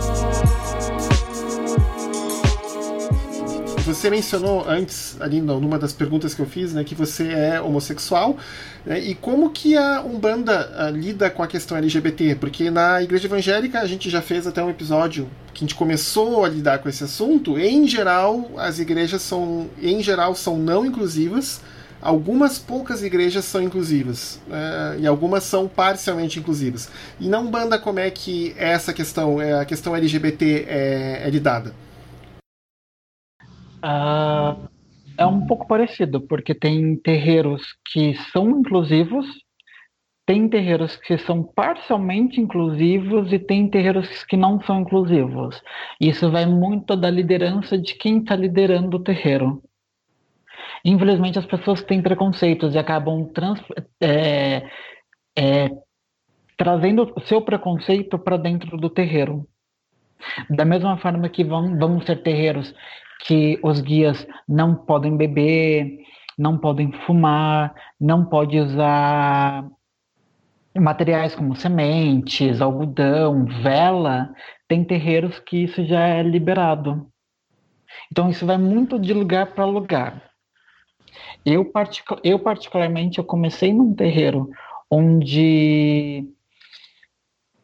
Você mencionou antes, ali numa das perguntas que eu fiz, né, que você é homossexual. Né, e como que a Umbanda a, ah, lida com a questão LGBT? Porque na Igreja Evangélica a gente já fez até um episódio que a gente começou a lidar com esse assunto. Em geral, as igrejas são, em geral, são não inclusivas. Algumas poucas igrejas são inclusivas né, e algumas são parcialmente inclusivas. E na Umbanda, como é que essa questão, é, a questão LGBT é, é lidada? Ah, é um pouco parecido, porque tem terreiros que são inclusivos, tem terreiros que são parcialmente inclusivos e tem terreiros que não são inclusivos. Isso vai muito da liderança de quem está liderando o terreiro. Infelizmente, as pessoas têm preconceitos e acabam trans, é, é, trazendo o seu preconceito para dentro do terreiro. Da mesma forma que vão, vão ser terreiros que os guias não podem beber, não podem fumar, não pode usar materiais como sementes, algodão, vela, tem terreiros que isso já é liberado. Então isso vai muito de lugar para lugar. Eu, particu eu particularmente eu comecei num terreiro onde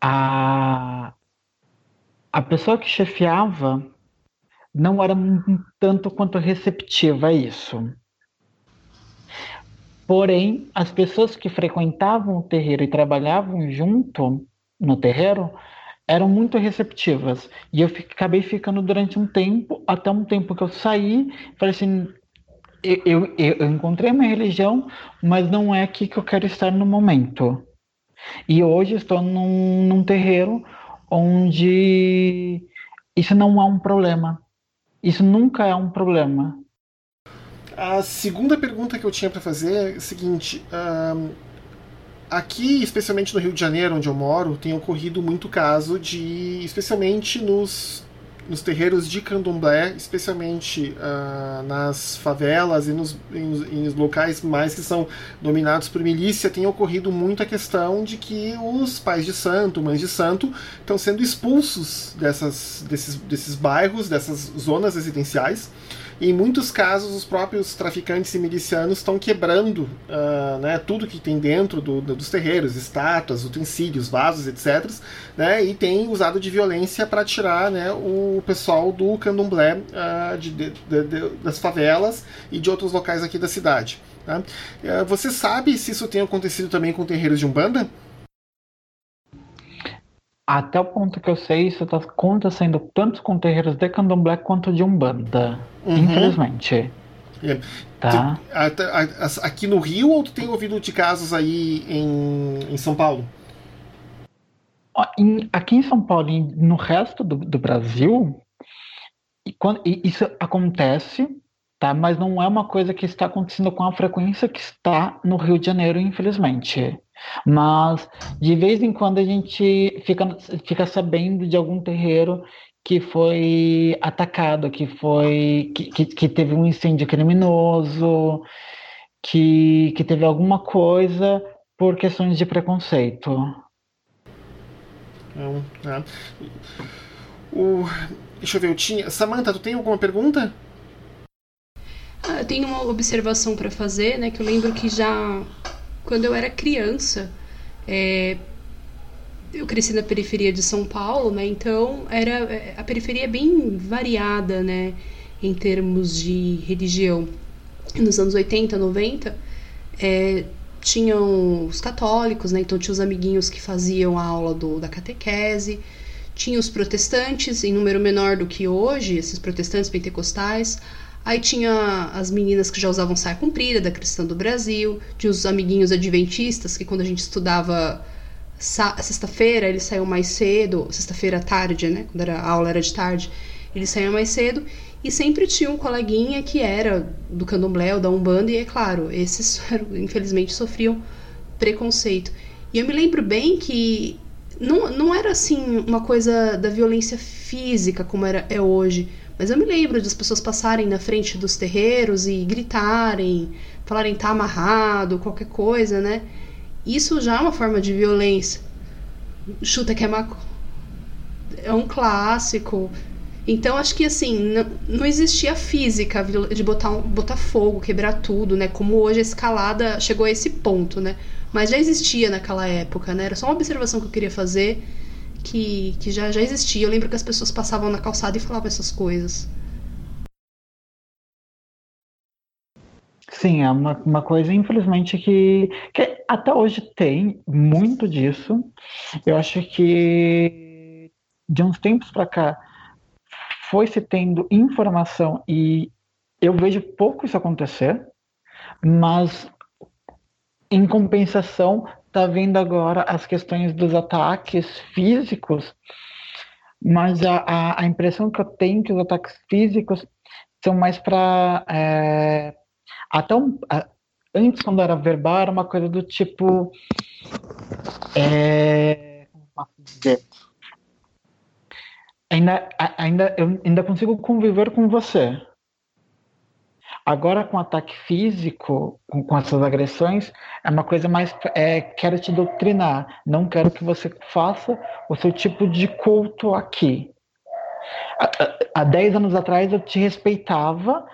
a, a pessoa que chefiava não era um tanto quanto receptiva a isso. Porém, as pessoas que frequentavam o terreiro e trabalhavam junto no terreiro eram muito receptivas. E eu acabei ficando durante um tempo, até um tempo que eu saí, falei assim, eu, eu, eu encontrei minha religião, mas não é aqui que eu quero estar no momento. E hoje estou num, num terreiro onde isso não é um problema. Isso nunca é um problema. A segunda pergunta que eu tinha para fazer é a seguinte: um, aqui, especialmente no Rio de Janeiro, onde eu moro, tem ocorrido muito caso de, especialmente nos nos terreiros de candomblé, especialmente uh, nas favelas e nos, locais mais que são dominados por milícia, tem ocorrido muito a questão de que os pais de santo, mães de santo, estão sendo expulsos dessas, desses, desses bairros, dessas zonas residenciais em muitos casos, os próprios traficantes e milicianos estão quebrando uh, né, tudo que tem dentro do, do, dos terreiros, estátuas, utensílios, vasos, etc. Né, e tem usado de violência para tirar né, o pessoal do candomblé uh, de, de, de, das favelas e de outros locais aqui da cidade. Uh, você sabe se isso tem acontecido também com terreiros de Umbanda? Até o ponto que eu sei, isso está acontecendo tanto com terreiros de candomblé quanto de umbanda. Uhum. Infelizmente. É. Tá. Tu, aqui no Rio ou tu tem ouvido de casos aí em, em São Paulo? Em, aqui em São Paulo e no resto do, do Brasil, e quando, e isso acontece, tá? Mas não é uma coisa que está acontecendo com a frequência que está no Rio de Janeiro, infelizmente. Mas de vez em quando a gente fica, fica sabendo de algum terreiro que foi atacado, que foi que, que, que teve um incêndio criminoso, que, que teve alguma coisa por questões de preconceito. Não, é. o, deixa eu ver, eu tinha. Samantha, tu tem alguma pergunta? Ah, eu tenho uma observação para fazer, né? Que eu lembro que já quando eu era criança, é, eu cresci na periferia de São Paulo, né? Então era a periferia é bem variada, né? Em termos de religião. Nos anos 80, 90, é, tinham os católicos, né? Então tinha os amiguinhos que faziam a aula do, da catequese. Tinha os protestantes, em número menor do que hoje, esses protestantes pentecostais. Aí tinha as meninas que já usavam saia comprida, da Cristã do Brasil. Tinha os amiguinhos adventistas, que quando a gente estudava sexta-feira, eles saíam mais cedo. Sexta-feira à tarde, né? Quando era, a aula era de tarde. Eles saíam mais cedo. E sempre tinha um coleguinha que era do candomblé ou da Umbanda. E é claro, esses infelizmente sofriam preconceito. E eu me lembro bem que não, não era assim uma coisa da violência física como era, é hoje mas eu me lembro das pessoas passarem na frente dos terreiros e gritarem, falarem tá amarrado, qualquer coisa, né? Isso já é uma forma de violência. Chuta que é maco. É um clássico. Então acho que assim, não, não existia física de botar, botar fogo, quebrar tudo, né? Como hoje a escalada chegou a esse ponto, né? Mas já existia naquela época, né? Era só uma observação que eu queria fazer que, que já, já existia. Eu lembro que as pessoas passavam na calçada e falavam essas coisas. Sim, é uma, uma coisa, infelizmente, que, que até hoje tem muito disso. Eu acho que de uns tempos para cá foi se tendo informação e eu vejo pouco isso acontecer, mas em compensação está vendo agora as questões dos ataques físicos, mas a, a, a, impressão que eu tenho é que os ataques físicos são mais para. É, até um, a, antes, quando era verbal, era uma coisa do tipo. É, como? Ainda, ainda, eu ainda consigo conviver com você. Agora, com ataque físico, com, com essas agressões, é uma coisa mais. É, quero te doutrinar, não quero que você faça o seu tipo de culto aqui. Há 10 anos atrás eu te respeitava,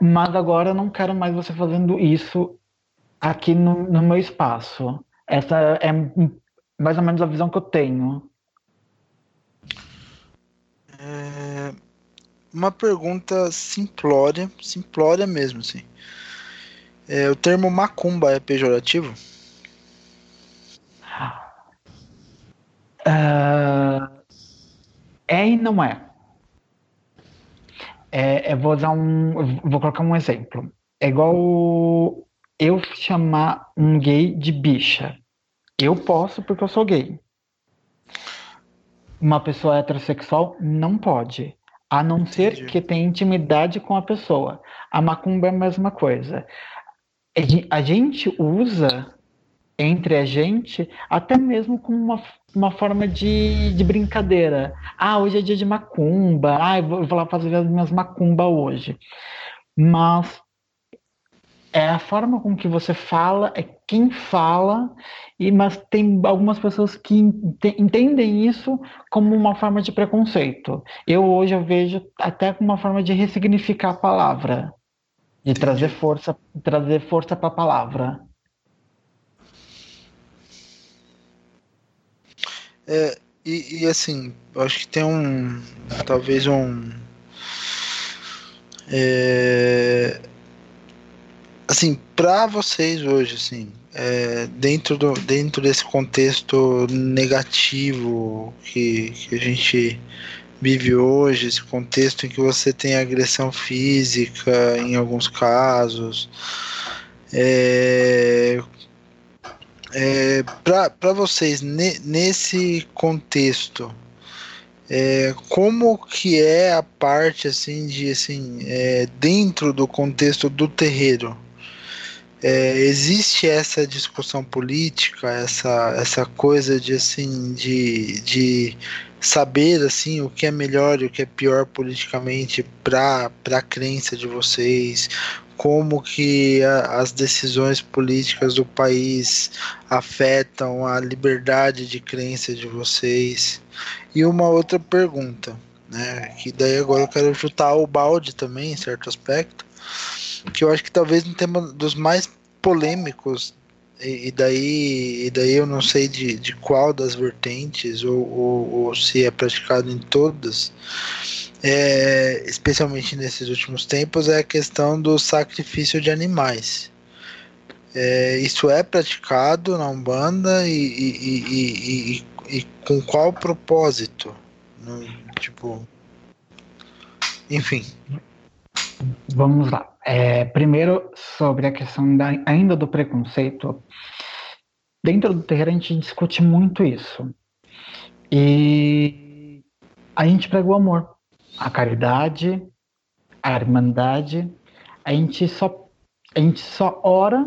mas agora eu não quero mais você fazendo isso aqui no, no meu espaço. Essa é mais ou menos a visão que eu tenho. Uma pergunta simplória, simplória mesmo, assim. É, o termo macumba é pejorativo? Uh, é e não é. é. vou dar um, vou colocar um exemplo. É igual eu chamar um gay de bicha. Eu posso porque eu sou gay. Uma pessoa heterossexual não pode. A não ser Entendi. que tenha intimidade com a pessoa. A macumba é a mesma coisa. A gente usa entre a gente, até mesmo como uma, uma forma de, de brincadeira. Ah, hoje é dia de macumba, ah, eu vou, eu vou lá fazer as minhas macumba hoje. Mas é a forma com que você fala, é quem fala, e mas tem algumas pessoas que entendem isso como uma forma de preconceito. Eu hoje eu vejo até como uma forma de ressignificar a palavra, de trazer força, trazer força para a palavra. É, e, e, assim, eu acho que tem um. Talvez um. É, assim, para vocês hoje, assim, é, dentro, do, dentro desse contexto negativo que, que a gente vive hoje, esse contexto em que você tem agressão física em alguns casos, é, é, para vocês, ne, nesse contexto, é, como que é a parte assim de assim é, dentro do contexto do terreiro? É, existe essa discussão política, essa, essa coisa de assim de, de saber assim o que é melhor e o que é pior politicamente para a crença de vocês, como que a, as decisões políticas do país afetam a liberdade de crença de vocês. E uma outra pergunta, né, que daí agora eu quero chutar o balde também, em certo aspecto, que eu acho que talvez um tema dos mais polêmicos e, e daí, e daí eu não sei de, de qual das vertentes ou, ou, ou se é praticado em todas, é, especialmente nesses últimos tempos, é a questão do sacrifício de animais. É, isso é praticado na Umbanda e, e, e, com qual propósito? No, tipo. Enfim. Vamos lá. É, primeiro, sobre a questão da, ainda do preconceito. Dentro do terreiro, a gente discute muito isso. E a gente prega o amor, a caridade, a irmandade. A gente só, a gente só ora,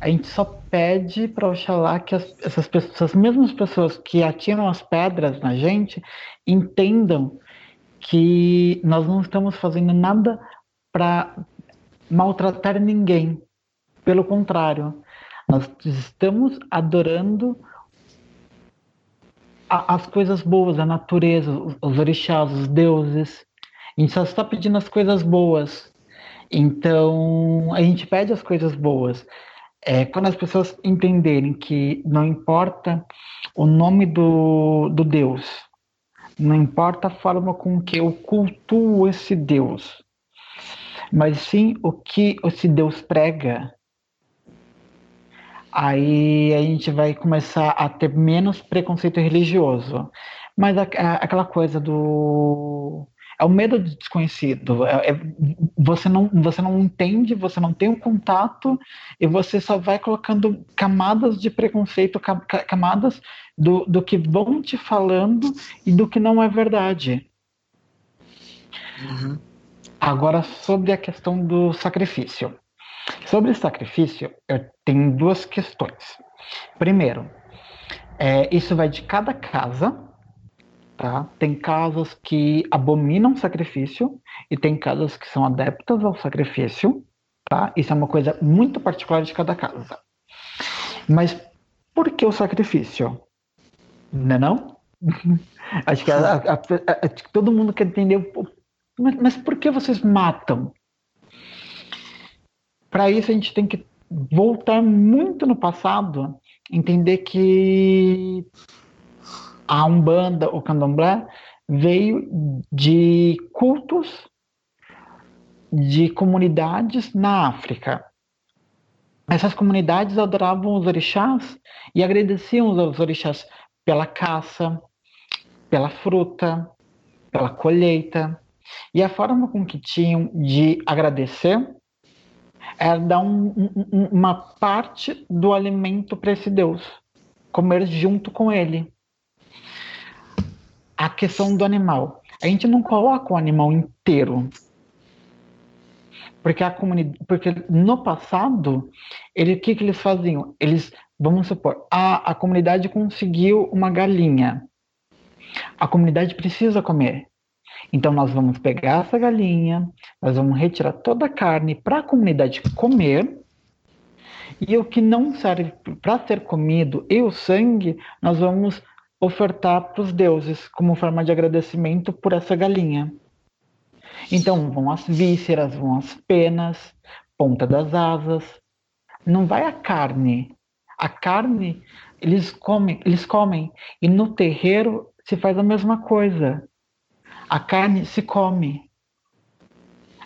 a gente só pede para Oxalá que as, essas pessoas, as mesmas pessoas que atiram as pedras na gente entendam que nós não estamos fazendo nada para maltratar ninguém. Pelo contrário, nós estamos adorando a, as coisas boas, a natureza, os, orixás, os deuses. A gente só está pedindo as coisas boas. Então, a gente pede as coisas boas. É, quando as pessoas entenderem que não importa o nome do, do Deus, não importa a forma com que eu cultuo esse Deus, mas sim o que esse Deus prega. Aí a gente vai começar a ter menos preconceito religioso. Mas a, a, aquela coisa do é o medo do desconhecido. É, é, você, não, você não entende, você não tem um contato e você só vai colocando camadas de preconceito, camadas do, do que vão te falando e do que não é verdade. Uhum. Agora, sobre a questão do sacrifício. Sobre o sacrifício, eu tenho duas questões. Primeiro, é, isso vai de cada casa, tá? Tem casas que abominam sacrifício e tem casas que são adeptas ao sacrifício, tá? Isso é uma coisa muito particular de cada casa. Mas por que o sacrifício? Não é não? acho, que a, a, a, acho que todo mundo quer entender mas, mas por que vocês matam? Para isso a gente tem que voltar muito no passado, entender que a Umbanda, o Candomblé, veio de cultos de comunidades na África. Essas comunidades adoravam os orixás e agradeciam aos orixás pela caça, pela fruta, pela colheita. E a forma com que tinham de agradecer era dar um, um, uma parte do alimento para esse Deus, comer junto com ele. A questão do animal. A gente não coloca o animal inteiro. porque a comunidade, porque no passado, ele, o que, que eles faziam? Eles, vamos supor, a, a comunidade conseguiu uma galinha. A comunidade precisa comer. Então nós vamos pegar essa galinha, nós vamos retirar toda a carne para a comunidade comer. E o que não serve para ser comido e o sangue, nós vamos ofertar para os deuses como forma de agradecimento por essa galinha. Então vão as vísceras, vão as penas, ponta das asas. Não vai a carne. A carne eles comem, eles comem e no terreiro se faz a mesma coisa. A carne se come.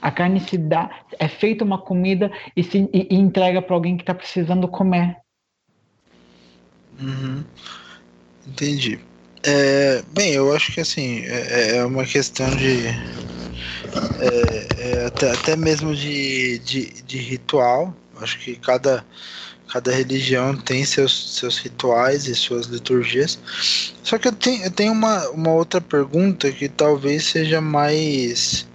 A carne se dá, é feita uma comida e se e, e entrega para alguém que está precisando comer. Uhum. Entendi. É, bem, eu acho que assim é, é uma questão de é, é, até, até mesmo de, de, de ritual. Acho que cada cada religião tem seus, seus rituais e suas liturgias. Só que eu tenho, eu tenho uma, uma outra pergunta que talvez seja mais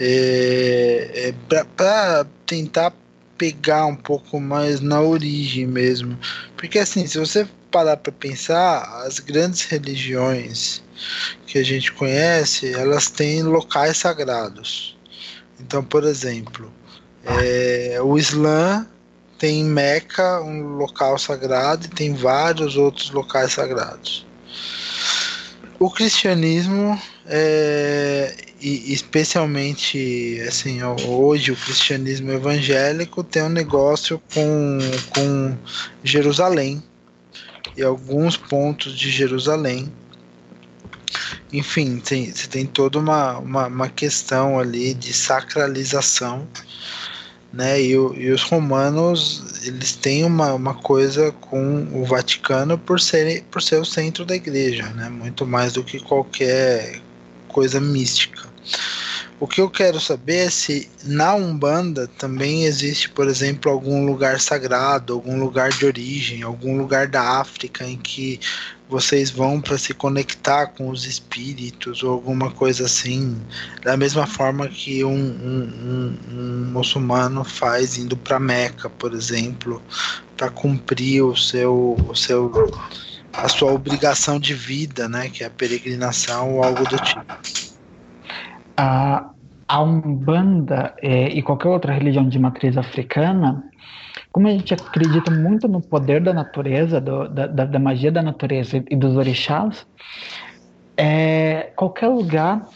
é, é para tentar pegar um pouco mais na origem mesmo. Porque assim, se você parar para pensar, as grandes religiões que a gente conhece, elas têm locais sagrados. Então, por exemplo, é, o Islã tem Meca, um local sagrado, e tem vários outros locais sagrados. O cristianismo, é, e especialmente assim, hoje o cristianismo evangélico tem um negócio com, com Jerusalém e alguns pontos de Jerusalém. Enfim, tem, você tem toda uma, uma, uma questão ali de sacralização né? E, e, os romanos eles têm uma, uma coisa com o Vaticano por ser, por ser o centro da igreja, né? Muito mais do que qualquer coisa mística. O que eu quero saber é se na Umbanda também existe, por exemplo, algum lugar sagrado, algum lugar de origem, algum lugar da África em que vocês vão para se conectar com os espíritos ou alguma coisa assim, da mesma forma que um, um, um, um muçulmano faz indo para Meca, por exemplo, para cumprir o seu, o seu, a sua obrigação de vida, né, que é a peregrinação ou algo do tipo. A, a Umbanda é, e qualquer outra religião de matriz africana como a gente acredita muito no poder da natureza, do, da, da, magia da natureza e dos orixás, é, qualquer lugar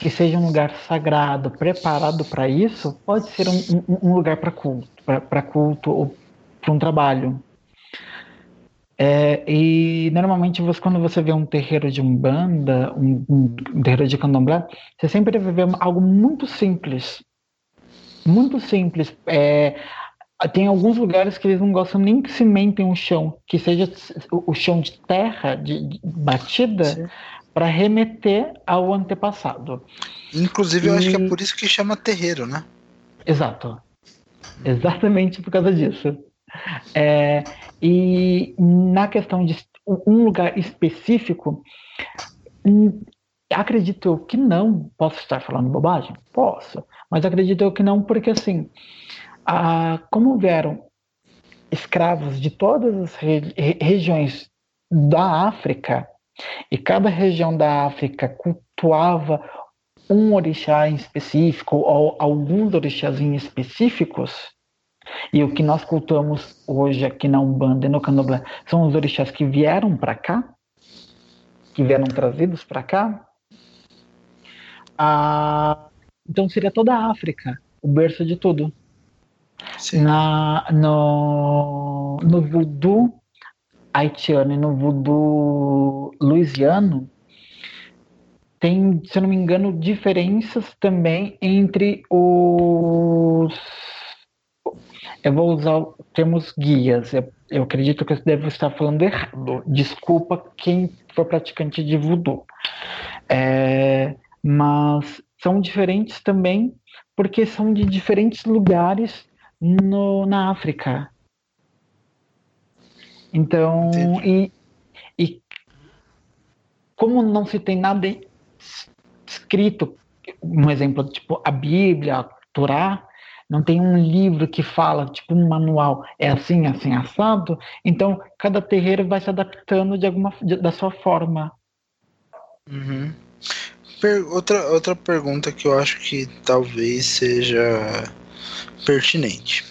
que seja um lugar sagrado, preparado para isso, pode ser um, um, um lugar para culto, para culto ou para um trabalho. É, e normalmente você, quando você vê um terreiro de umbanda, um, um terreiro de candomblé, você sempre vai ver algo muito simples, muito simples. É, tem alguns lugares que eles não gostam nem que cimentem o chão, que seja o chão de terra, de, de batida, para remeter ao antepassado. Inclusive, eu acho que é por isso que chama terreiro, né? Exato. Exatamente por causa disso. É, e na questão de um lugar específico, hum, acredito que não. Posso estar falando bobagem? Posso. Mas acredito que não, porque assim ah, como vieram escravos de todas as re regiões da África, e cada região da África cultuava um orixá em específico ou alguns orixás específicos, e o que nós cultuamos hoje aqui na Umbanda e no Candomblé são os orixás que vieram para cá, que vieram trazidos para cá. Ah, então seria toda a África o berço de tudo. Na, no, no voodoo haitiano e no voodoo louisiano, tem, se eu não me engano, diferenças também entre os. Eu vou usar termos guias. Eu, eu acredito que eu devo estar falando errado. Desculpa quem for praticante de voodoo. É, mas são diferentes também porque são de diferentes lugares no, na África. Então, e, e como não se tem nada escrito, um exemplo, tipo a Bíblia, estruturar, não tem um livro que fala, tipo um manual, é assim, assim, assado. Então, cada terreiro vai se adaptando de alguma da sua forma. Uhum. Per outra, outra pergunta que eu acho que talvez seja pertinente.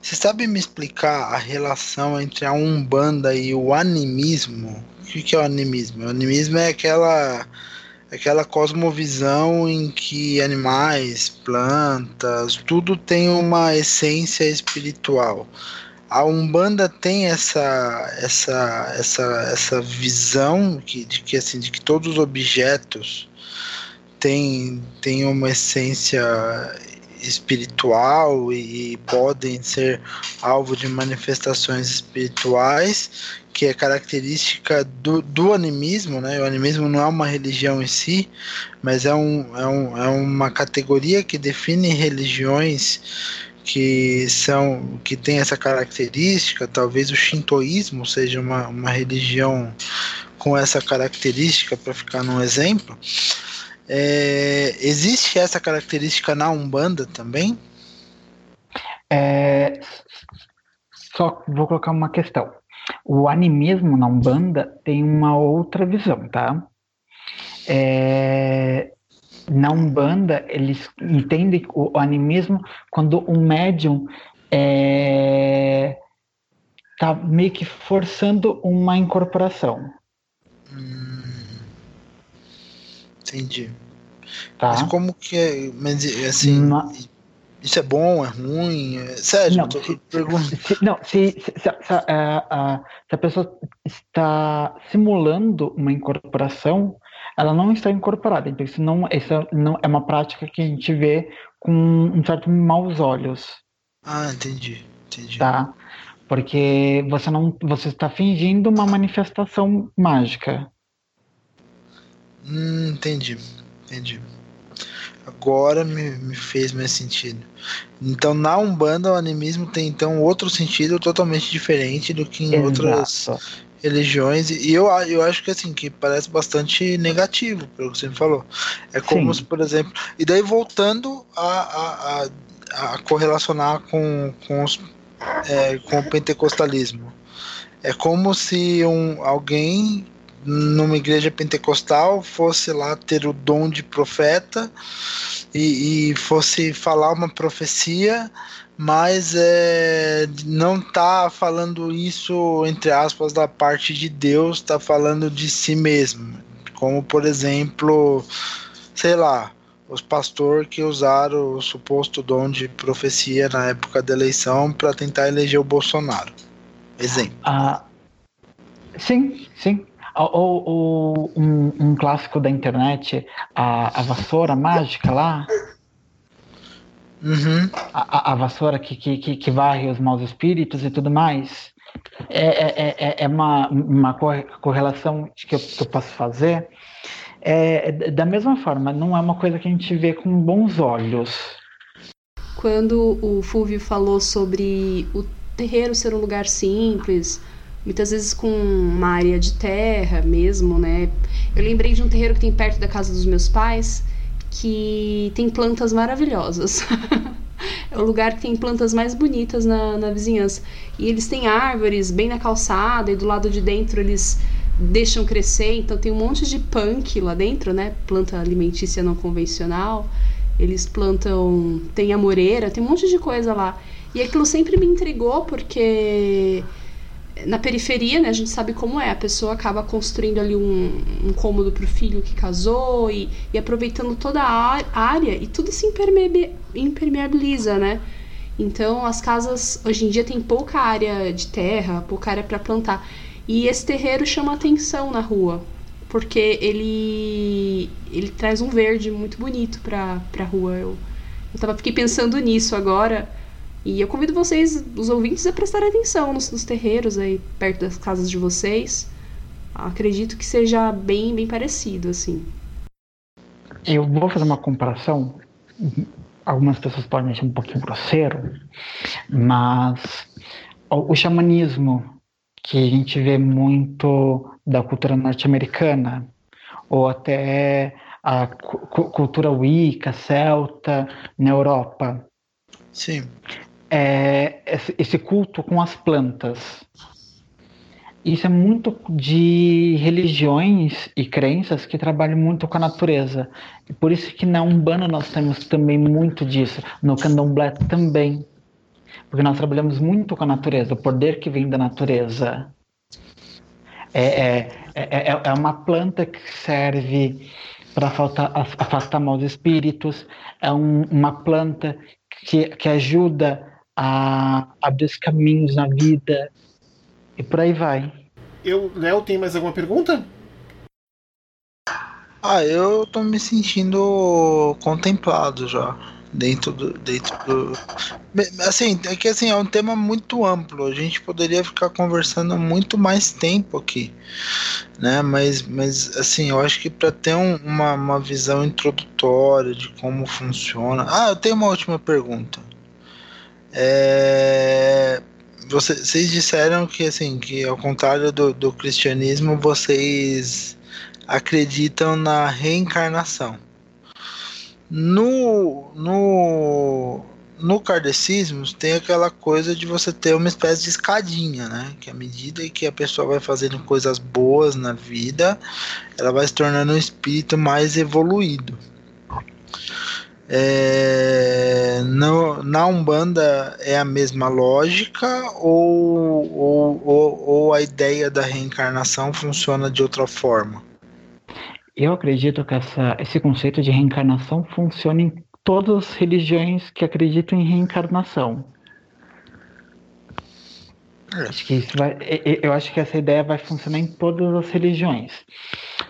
Você sabe me explicar a relação entre a Umbanda e o animismo? O que é o animismo? O animismo é aquela aquela cosmovisão em que animais, plantas, tudo tem uma essência espiritual. A Umbanda tem essa essa essa essa visão que, de que assim de que todos os objetos têm, têm uma essência espiritual e, e podem ser alvo de manifestações espirituais que é característica do, do animismo, né? O animismo não é uma religião em si, mas é, um, é, um, é uma categoria que define religiões que são que tem essa característica. Talvez o shintoísmo seja uma, uma religião com essa característica, para ficar num exemplo. É, existe essa característica na Umbanda também? É, só vou colocar uma questão. O animismo na Umbanda tem uma outra visão, tá? É, na Umbanda, eles entendem o animismo quando um médium é, tá meio que forçando uma incorporação. Hum, entendi. Tá. Mas como que é. Mas assim. Na, isso é bom, é ruim? É... Sério, não, se, se, não, se, se, se, a, a, se, a, pessoa está simulando uma incorporação, ela não está incorporada. Então, isso não, isso não é uma prática que a gente vê com um certo maus olhos. Ah, entendi, entendi. Tá? Porque você não, você está fingindo uma manifestação mágica. Hum, entendi, entendi agora me, me fez mais sentido. Então, na Umbanda, o animismo tem então outro sentido totalmente diferente do que em Exato. outras religiões. E eu, eu acho que assim, que parece bastante negativo, pelo que você me falou. É como Sim. se, por exemplo. E daí voltando a, a, a, a correlacionar com, com, os, é, com o pentecostalismo. É como se um, alguém numa igreja pentecostal fosse lá ter o dom de profeta e, e fosse falar uma profecia, mas é, não tá falando isso entre aspas da parte de Deus, tá falando de si mesmo, como por exemplo, sei lá, os pastores que usaram o suposto dom de profecia na época da eleição para tentar eleger o Bolsonaro. Exemplo. Ah, sim, sim. Ou, ou um, um, clássico da internet, a, a vassoura mágica lá. Uhum. A, a, vassoura que, que, que, varre os maus espíritos e tudo mais. É, é, é, é uma, uma correlação que eu, que eu posso fazer. É, da mesma forma, não é uma coisa que a gente vê com bons olhos. Quando o Fulvio falou sobre o terreiro ser um lugar simples, muitas vezes com uma área de terra mesmo, né? Eu lembrei de um terreiro que tem perto da casa dos meus pais que tem plantas maravilhosas. é o lugar que tem plantas mais bonitas na, na vizinhança. E eles têm árvores bem na calçada e do lado de dentro eles deixam crescer, então tem um monte de punk lá dentro, né? Planta alimentícia não convencional. Eles plantam, tem amoreira, tem um monte de coisa lá. E aquilo sempre me intrigou porque na periferia, né, a gente sabe como é. A pessoa acaba construindo ali um, um cômodo para o filho que casou e, e aproveitando toda a área e tudo se impermeabiliza, né? Então as casas hoje em dia tem pouca área de terra, pouca área para plantar. E esse terreiro chama atenção na rua, porque ele ele traz um verde muito bonito para a rua. Eu, eu tava, fiquei pensando nisso agora e eu convido vocês, os ouvintes, a prestar atenção nos, nos terreiros aí perto das casas de vocês. Acredito que seja bem, bem parecido, assim. Eu vou fazer uma comparação. Algumas pessoas podem achar um pouquinho grosseiro, mas o, o xamanismo que a gente vê muito da cultura norte-americana, ou até a cultura wicca, celta, na Europa. Sim. É, esse culto com as plantas. Isso é muito de religiões e crenças que trabalham muito com a natureza. E por isso que na Umbanda nós temos também muito disso. No Candomblé também. Porque nós trabalhamos muito com a natureza, o poder que vem da natureza. É, é, é, é, é uma planta que serve para afastar maus espíritos, é um, uma planta que, que ajuda a abrir os caminhos na vida. E por aí vai. Eu, Léo, tem mais alguma pergunta? Ah, eu tô me sentindo contemplado já dentro do, dentro do assim é que assim é um tema muito amplo. A gente poderia ficar conversando muito mais tempo aqui né? Mas mas assim eu acho que para ter um, uma, uma visão introdutória de como funciona. Ah eu tenho uma última pergunta é, você, vocês disseram que assim que ao contrário do, do cristianismo vocês acreditam na reencarnação no, no, no kardecismo tem aquela coisa de você ter uma espécie de escadinha, né? Que à medida que a pessoa vai fazendo coisas boas na vida, ela vai se tornando um espírito mais evoluído. É, no, na Umbanda é a mesma lógica ou, ou, ou, ou a ideia da reencarnação funciona de outra forma? Eu acredito que essa, esse conceito de reencarnação funciona em todas as religiões que acreditam em reencarnação. É. Acho que isso vai, eu acho que essa ideia vai funcionar em todas as religiões.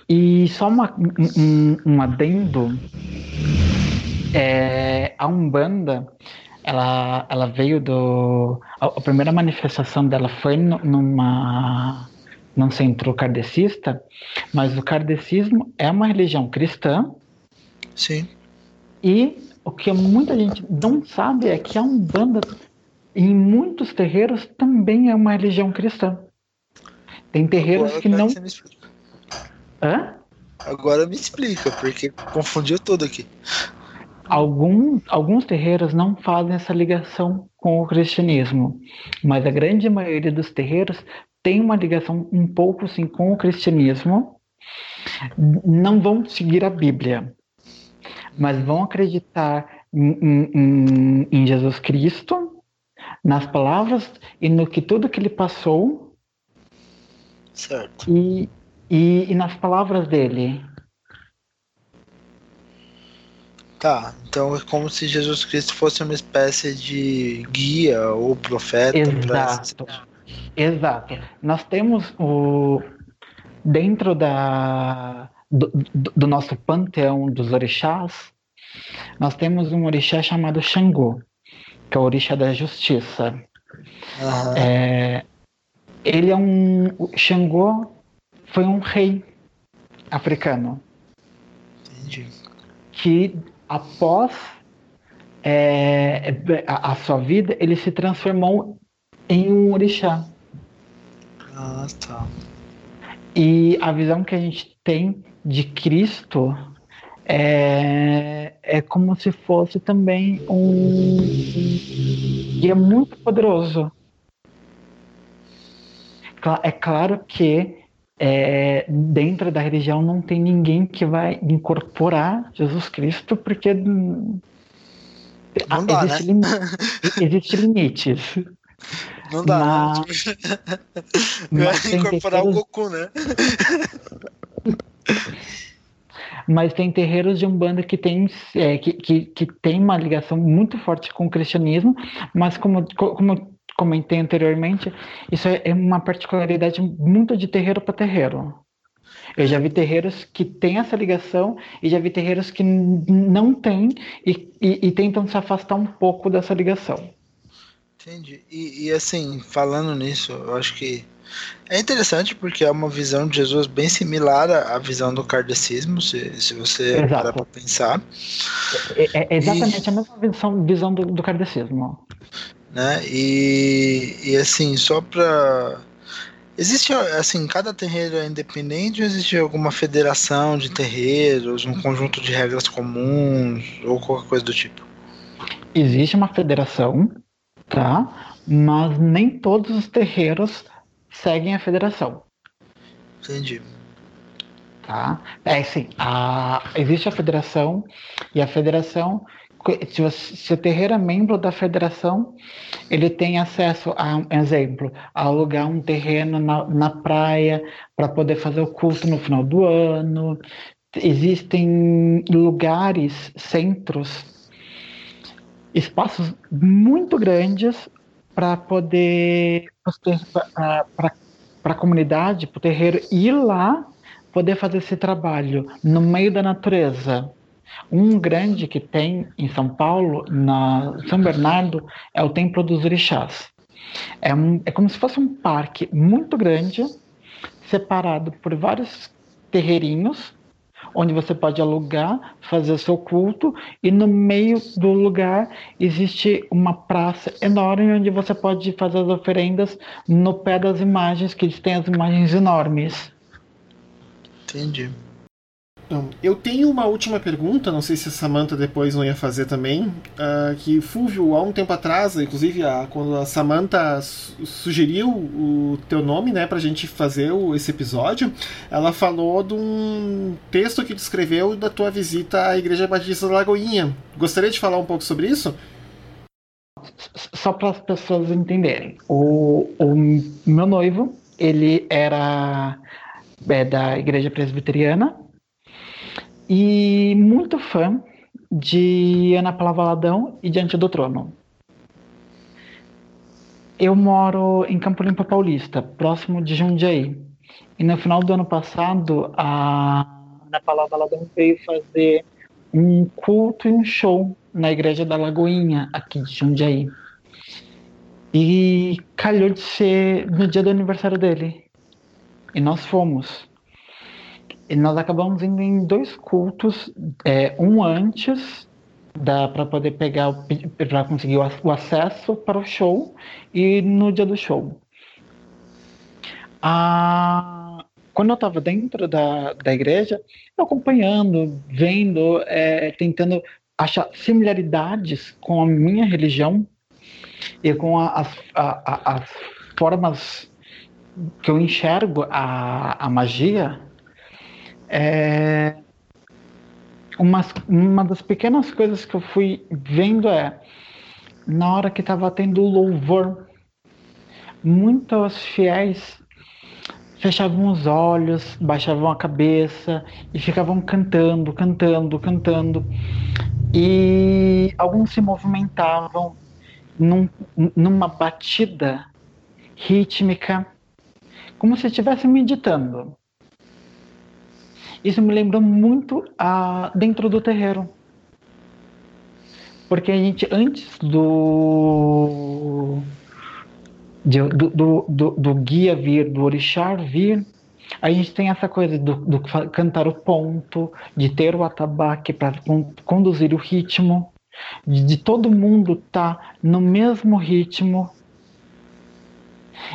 E só uma, um, um adendo, é, a Umbanda, ela, ela veio do... A, a primeira manifestação dela foi numa num centro kardecista, mas o kardecismo é uma religião cristã. Sim. E o que muita gente não sabe é que a Umbanda, em muitos terreiros, também é uma religião cristã. Tem terreiros Agora, que não. Hã? Agora me explica, porque confundiu tudo aqui. Alguns, alguns terreiros não fazem essa ligação com o cristianismo, mas a grande maioria dos terreiros tem uma ligação um pouco sim com o cristianismo, não vão seguir a Bíblia, mas vão acreditar em, em, em Jesus Cristo, nas palavras e no que tudo que ele passou. Certo. E, e, e nas palavras dele. Tá, então é como se Jesus Cristo fosse uma espécie de guia ou profeta. Exato. Exato. Nós temos o dentro da do, do, nosso panteão dos orixás, nós temos um orixá chamado Xangô, que é o orixá da justiça. Uhum. É, ele é um Xangô foi um rei africano Entendi. que após é, a, a sua vida ele se transformou em um orixá. Ah, tá. E a visão que a gente tem de Cristo é, é como se fosse também um guia muito poderoso. É claro que é, dentro da religião não tem ninguém que vai incorporar Jesus Cristo, porque não dá, existe, né? existe limites. Não dá, mas, né? Mas incorporar terreiros... o Goku, né? Mas tem terreiros de Umbanda que tem, é, que, que, que tem uma ligação muito forte com o cristianismo, mas como, como comentei anteriormente, isso é, é uma particularidade muito de terreiro para terreiro. Eu já vi terreiros que têm essa ligação e já vi terreiros que não têm e, e, e tentam se afastar um pouco dessa ligação. Entendi. E, e, assim, falando nisso, eu acho que é interessante porque é uma visão de Jesus bem similar à visão do kardecismo, se, se você Exato. parar para pensar. É, é, é exatamente e, a mesma visão, visão do, do kardecismo. Né? E, e assim, só para Existe, assim, cada terreiro é independente ou existe alguma federação de terreiros, um conjunto de regras comuns ou qualquer coisa do tipo? Existe uma federação, tá? Mas nem todos os terreiros seguem a federação. Entendi. Tá? É assim, a, existe a federação e a federação se, você, se o terreiro é membro da federação, ele tem acesso a, um exemplo, a alugar um terreno na, na praia para poder fazer o culto no final do ano. Existem lugares, centros, espaços muito grandes para poder para a comunidade, para o terreiro ir lá poder fazer esse trabalho no meio da natureza um grande que tem em São Paulo, na São Bernardo, é o Templo dos Orixás. É, um, é como se fosse um parque muito grande, separado por vários terreirinhos, onde você pode alugar, fazer seu culto, e no meio do lugar existe uma praça enorme onde você pode fazer as oferendas no pé das imagens, que eles têm as imagens enormes. Entendi. Então, eu tenho uma última pergunta, não sei se a Samantha depois não ia fazer também, uh, que Fulvio, há um tempo atrás, inclusive a, quando a Samantha sugeriu o teu nome, né, pra gente fazer o, esse episódio, ela falou de um texto que descreveu da tua visita à Igreja Batista da Lagoinha. Gostaria de falar um pouco sobre isso? Só para as pessoas entenderem, o, o meu noivo, ele era é, da Igreja Presbiteriana, e muito fã de Ana Paula Valadão e Diante do Trono. Eu moro em Campo Limpo Paulista, próximo de Jundiaí. E no final do ano passado, a Ana Paula Valadão veio fazer um culto e um show na Igreja da Lagoinha, aqui de Jundiaí. E calhou de ser no dia do aniversário dele. E nós fomos. Nós acabamos indo em dois cultos, é, um antes para poder pegar para conseguir o, acesso para o show e no dia do show. Ah, quando eu estava dentro da, da igreja, eu acompanhando, vendo, é, tentando achar similaridades com a minha religião e com a, as, a, as formas que eu enxergo a, a magia é, uma, uma das pequenas coisas que eu fui vendo é na hora que estava tendo louvor, muitos fiéis fechavam os olhos, baixavam a cabeça e ficavam cantando, cantando, cantando. E alguns se movimentavam num, numa batida rítmica, como se estivessem meditando. Isso me lembrou muito a dentro do terreiro. Porque a gente, antes do, de, do, do, do, do, guia vir, do orixá vir, a gente tem essa coisa do, do cantar o ponto, de ter o atabaque para conduzir o ritmo, de, de todo mundo estar tá no mesmo ritmo.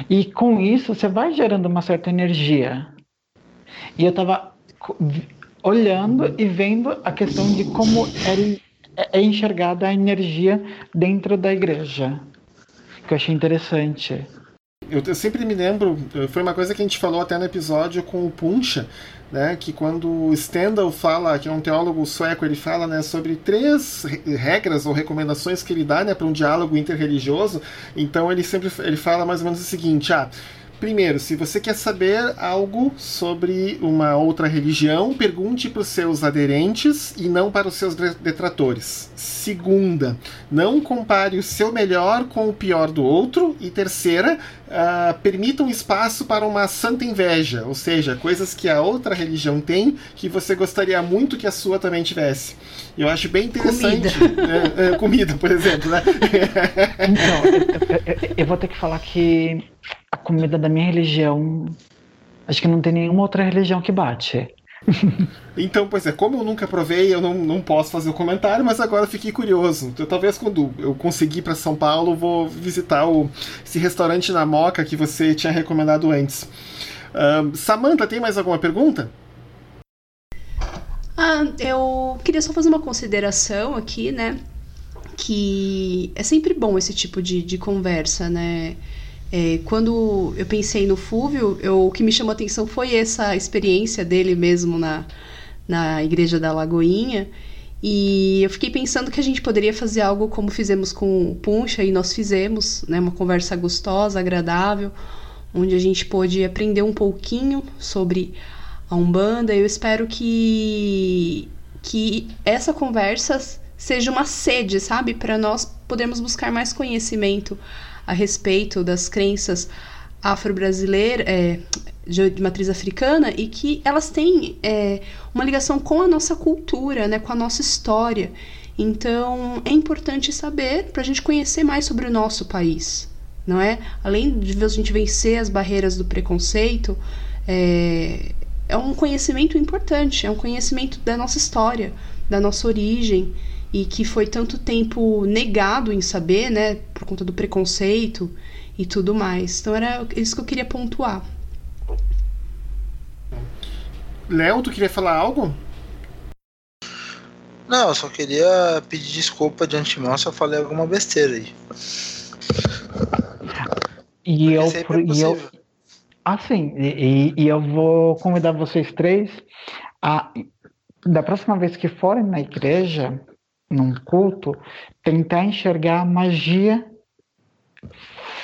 E com isso você vai gerando uma certa energia. E eu estava olhando e vendo a questão de como é, é enxergada a energia dentro da igreja, que eu achei interessante. Eu, eu, sempre me lembro, foi uma coisa que a gente falou até no episódio com o Puncha, né, que quando o Stendhal fala, que é um teólogo sueco, ele fala né, sobre três regras ou recomendações que ele dá né, para um diálogo interreligioso, então ele sempre ele fala mais ou menos o seguinte, ah, Primeiro, se você quer saber algo sobre uma outra religião, pergunte para os seus aderentes e não para os seus detratores. Segunda, não compare o seu melhor com o pior do outro. E terceira, uh, permita um espaço para uma santa inveja, ou seja, coisas que a outra religião tem que você gostaria muito que a sua também tivesse. Eu acho bem interessante. Comida, é, é, comida por exemplo, né? então, eu, eu, eu vou ter que falar que a comida da minha religião, acho que não tem nenhuma outra religião que bate. Então, pois é, como eu nunca provei, eu não, não posso fazer o comentário, mas agora fiquei curioso. Então, talvez quando eu conseguir para São Paulo, vou visitar o, esse restaurante na Moca que você tinha recomendado antes. Uh, Samantha, tem mais alguma pergunta? Ah, eu queria só fazer uma consideração aqui, né? Que é sempre bom esse tipo de, de conversa, né? É, quando eu pensei no Fúvio, eu, o que me chamou a atenção foi essa experiência dele mesmo na, na Igreja da Lagoinha. E eu fiquei pensando que a gente poderia fazer algo como fizemos com o Puncha, e nós fizemos, né? Uma conversa gostosa, agradável, onde a gente pôde aprender um pouquinho sobre a Umbanda. Eu espero que, que essa conversa seja uma sede, sabe? Para nós podermos buscar mais conhecimento a respeito das crenças afro-brasileiras, é, de matriz africana, e que elas têm é, uma ligação com a nossa cultura, né? com a nossa história. Então, é importante saber para a gente conhecer mais sobre o nosso país, não é? Além de a gente vencer as barreiras do preconceito, é, é um conhecimento importante, é um conhecimento da nossa história, da nossa origem e que foi tanto tempo negado em saber, né, por conta do preconceito e tudo mais. Então era isso que eu queria pontuar. Léo, tu queria falar algo? Não, eu só queria pedir desculpa de antemão se eu falei alguma besteira aí. E eu, é e eu, ah, sim. E, e, eu vou convidar vocês três a, da próxima vez que forem na igreja, num culto, tentar enxergar a magia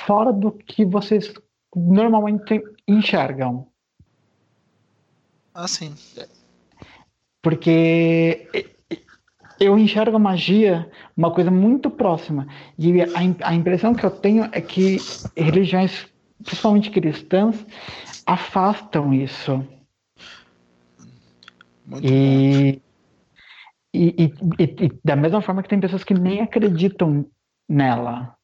fora do que vocês normalmente enxergam. Ah, sim. Porque eu enxergo a magia uma coisa muito próxima. E a, a impressão que eu tenho é que religiões principalmente cristãs, afastam isso. E, e, e, e, da mesma forma que tem pessoas que nem acreditam nela,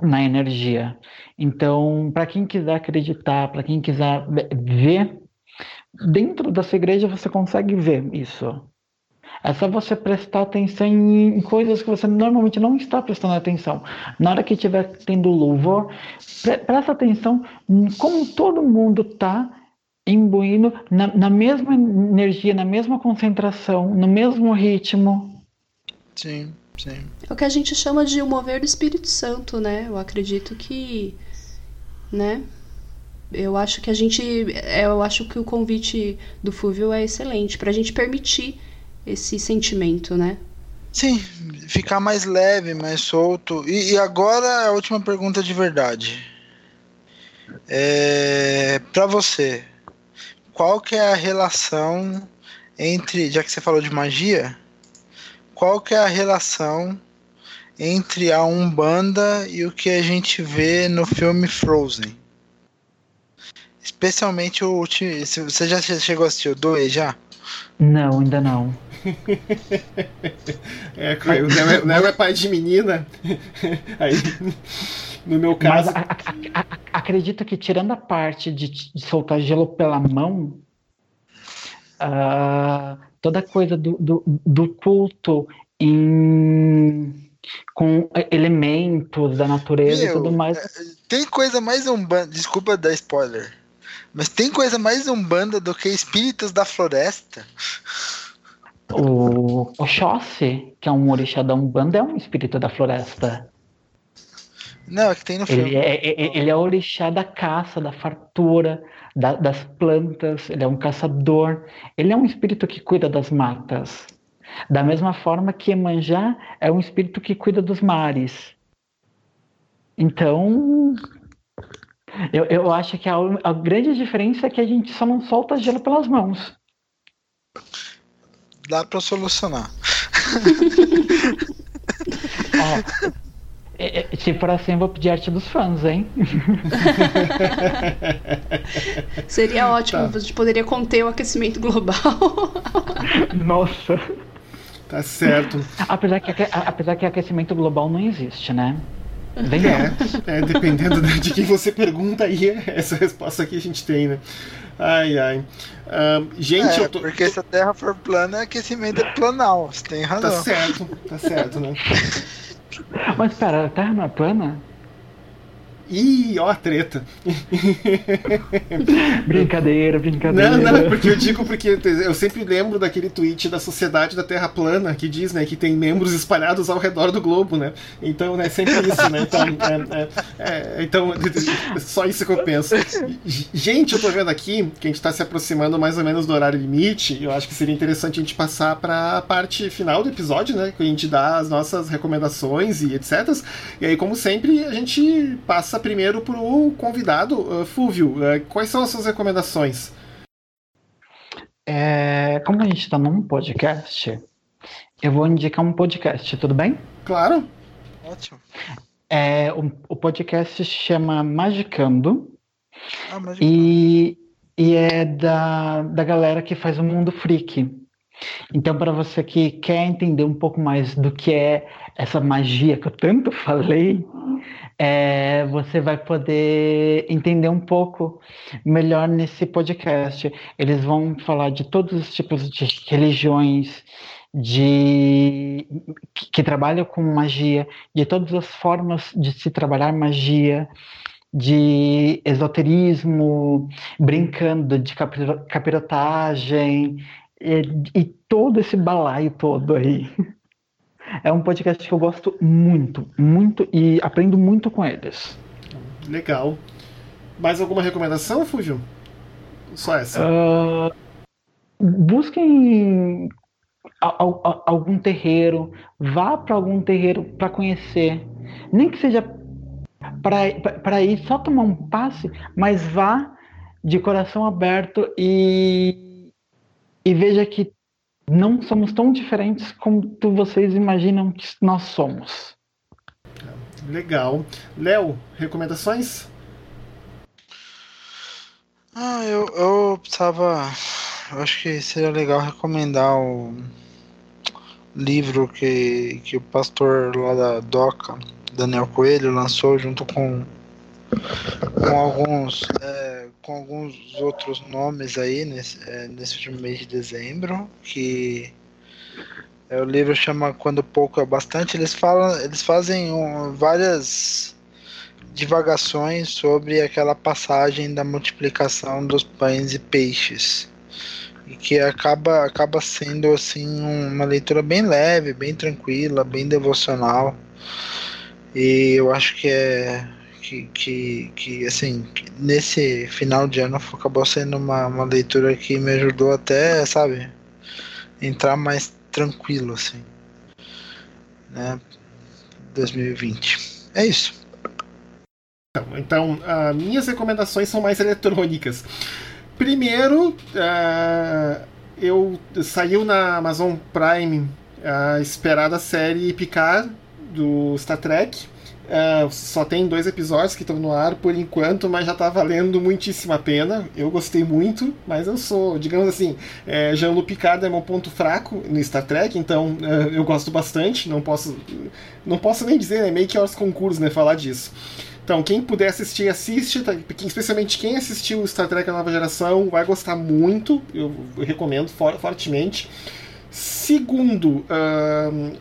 na energia. Então, para quem quiser acreditar, para quem quiser ver, dentro da sua igreja você consegue ver isso. É só você prestar atenção em coisas que você normalmente não está prestando atenção. Na hora que estiver tendo louvor, pre presta atenção em como todo mundo está imbuindo na, na, mesma energia, na mesma concentração, no mesmo ritmo. Sim, sim. É o que a gente chama de o mover do Espírito Santo, né? Eu acredito que, né? Eu acho que a gente, eu acho que o convite do Fúvio é excelente para a gente permitir esse sentimento, né? Sim, ficar mais leve, mais solto. E, e agora a última pergunta de verdade. É, para você, qual que é a relação entre, já que você falou de magia, qual que é a relação entre a Umbanda e o que a gente vê no filme Frozen? Especialmente o último. Você já chegou a assistir o 2 já? Não, ainda não. é, o Léo é, é pai de menina. Aí, no meu caso. Mas a, a, a, acredito que, tirando a parte de, de soltar gelo pela mão, uh, toda coisa do, do, do culto em com elementos da natureza Meu, e tudo mais. É, tem coisa mais um desculpa dar spoiler, mas tem coisa mais umbanda do que espíritos da floresta. O Oxóssi, que é um orixá da Umbanda, é um espírito da floresta. Não, é que tem no filme. Ele é, é, é ele é orixá da caça, da fartura, da, das plantas, ele é um caçador. Ele é um espírito que cuida das matas. Da mesma forma que Emanjá é um espírito que cuida dos mares. Então, eu, eu acho que a, a grande diferença é que a gente só não solta gelo pelas mãos dá para solucionar. Ó, é, é, se for assim, eu vou pedir arte dos fãs, hein? Seria ótimo, tá. a gente poderia conter o aquecimento global. Nossa. Tá certo. Apesar que, apesar que aquecimento global não existe, né? É, é, dependendo de quem você pergunta aí, essa resposta aqui a gente tem, né? Ai, ai. Uh, gente, é, eu tô. Porque se a Terra for plana, aquecimento é planal. Você tem razão. Tá certo, tá certo, né? Mas pera, a Terra não é plana? Ih, ó a treta. brincadeira, brincadeira. Não, não, porque eu digo porque eu sempre lembro daquele tweet da Sociedade da Terra Plana que diz, né, que tem membros espalhados ao redor do globo, né? Então, né, sempre isso, né? Então, é, é, é, então só isso que eu penso. Gente, eu tô vendo aqui que a gente tá se aproximando mais ou menos do horário limite. Eu acho que seria interessante a gente passar para a parte final do episódio, né? Que a gente dá as nossas recomendações e etc. E aí, como sempre, a gente passa primeiro para o convidado, uh, Fúvio. Uh, quais são as suas recomendações? É, como a gente está num podcast, eu vou indicar um podcast, tudo bem? Claro. Ótimo. É, o, o podcast chama Magicando. Ah, Magicando. E, e é da, da galera que faz o Mundo Freak. Então, para você que quer entender um pouco mais do que é essa magia que eu tanto falei, é, você vai poder entender um pouco melhor nesse podcast. Eles vão falar de todos os tipos de religiões, de que, que trabalham com magia, de todas as formas de se trabalhar magia, de esoterismo, brincando de capirotagem e, e todo esse balaio todo aí. É um podcast que eu gosto muito, muito e aprendo muito com eles. Legal. Mais alguma recomendação, Fúvio? Só essa. Uh, busquem algum terreiro, vá para algum terreiro para conhecer. Nem que seja para ir só tomar um passe, mas vá de coração aberto e, e veja que não somos tão diferentes como vocês imaginam que nós somos. Legal. Léo, recomendações? Ah, eu, eu precisava. Eu acho que seria legal recomendar o livro que, que o pastor lá da DOCA, Daniel Coelho, lançou junto com, com alguns. É, com alguns outros nomes aí nesse, é, nesse último mês de dezembro, que é, o livro chama Quando Pouco é Bastante. Eles falam, eles fazem um, várias divagações sobre aquela passagem da multiplicação dos pães e peixes e que acaba acaba sendo assim uma leitura bem leve, bem tranquila, bem devocional. E eu acho que é que, que, que assim, nesse final de ano acabou sendo uma, uma leitura que me ajudou até, sabe, entrar mais tranquilo, assim, né, 2020. É isso. Então, uh, minhas recomendações são mais eletrônicas. Primeiro, uh, eu saiu na Amazon Prime a esperada série Picard do Star Trek. Uh, só tem dois episódios que estão no ar por enquanto, mas já está valendo muitíssima a pena. Eu gostei muito, mas eu sou, digamos assim, é, Jean-Luc Picard é meu ponto fraco no Star Trek, então uh, eu gosto bastante. Não posso, não posso nem dizer, né, meio que aos concursos, né, falar disso. Então, quem puder assistir, assiste. Tá? Especialmente quem assistiu Star Trek a nova geração vai gostar muito. Eu recomendo for, fortemente. Segundo, uh,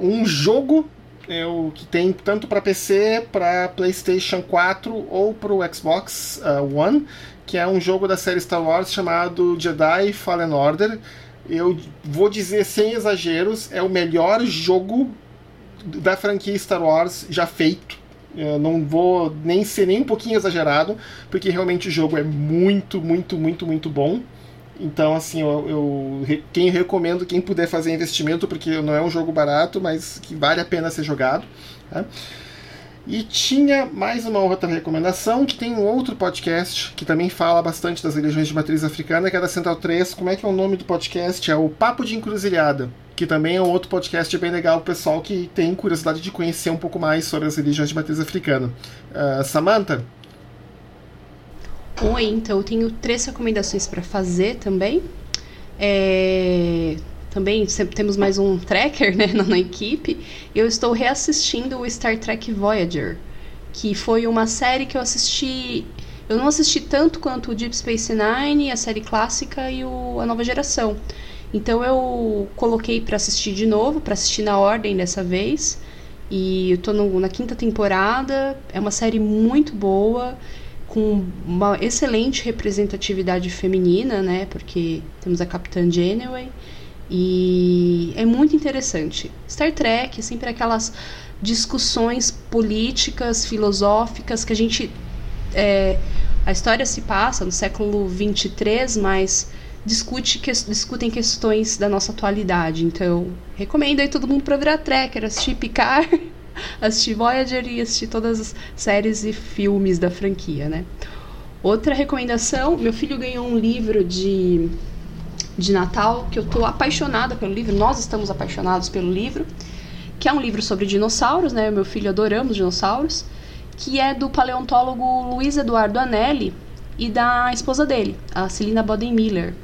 um jogo eu, que tem tanto para PC, para PlayStation 4 ou para o Xbox uh, One, que é um jogo da série Star Wars chamado Jedi Fallen Order. Eu vou dizer sem exageros, é o melhor jogo da franquia Star Wars já feito. Eu não vou nem ser nem um pouquinho exagerado, porque realmente o jogo é muito, muito, muito, muito bom. Então, assim, eu, eu quem recomendo quem puder fazer investimento, porque não é um jogo barato, mas que vale a pena ser jogado. Tá? E tinha mais uma outra recomendação, que tem um outro podcast que também fala bastante das religiões de matriz africana, que é da Central 3. Como é que é o nome do podcast? É o Papo de Encruzilhada, que também é um outro podcast bem legal o pessoal que tem curiosidade de conhecer um pouco mais sobre as religiões de matriz africana. Uh, Samantha? Oi, então eu tenho três recomendações para fazer também. É... também temos mais um tracker né, na, na equipe, eu estou reassistindo o Star Trek Voyager, que foi uma série que eu assisti. Eu não assisti tanto quanto o Deep Space Nine, a série clássica e o, a nova geração. Então eu coloquei para assistir de novo, para assistir na ordem dessa vez. E eu tô no, na quinta temporada. É uma série muito boa, com uma excelente representatividade feminina, né? Porque temos a Capitã Janeway. E é muito interessante. Star Trek sempre aquelas discussões políticas, filosóficas que a gente. É, a história se passa no século 23, mas discute que, discutem questões da nossa atualidade. Então, recomendo aí todo mundo para virar tracker, assistir Picard, assistir Voyager e assistir todas as séries e filmes da franquia, né? Outra recomendação, meu filho ganhou um livro de, de Natal que eu tô apaixonada pelo livro, nós estamos apaixonados pelo livro, que é um livro sobre dinossauros, né? Meu filho adoramos dinossauros, que é do paleontólogo Luiz Eduardo Anelli e da esposa dele, a Celina Boden Miller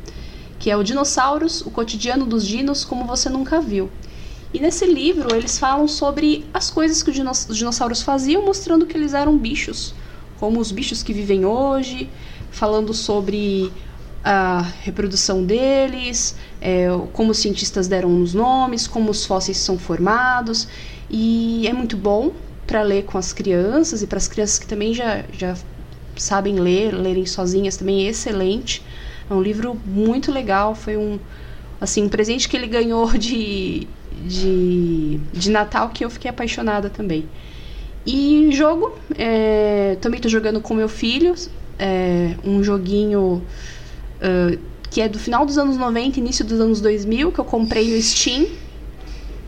que é o Dinossauros, o cotidiano dos dinos como você nunca viu. E nesse livro eles falam sobre as coisas que os dinossauros faziam, mostrando que eles eram bichos, como os bichos que vivem hoje, falando sobre a reprodução deles, é, como os cientistas deram os nomes, como os fósseis são formados. E é muito bom para ler com as crianças e para as crianças que também já, já sabem ler, lerem sozinhas também é excelente. É um livro muito legal, foi um assim, um presente que ele ganhou de, de, de Natal que eu fiquei apaixonada também. E jogo, é, também estou jogando com meu filho, é, um joguinho uh, que é do final dos anos 90, início dos anos 2000, que eu comprei no Steam.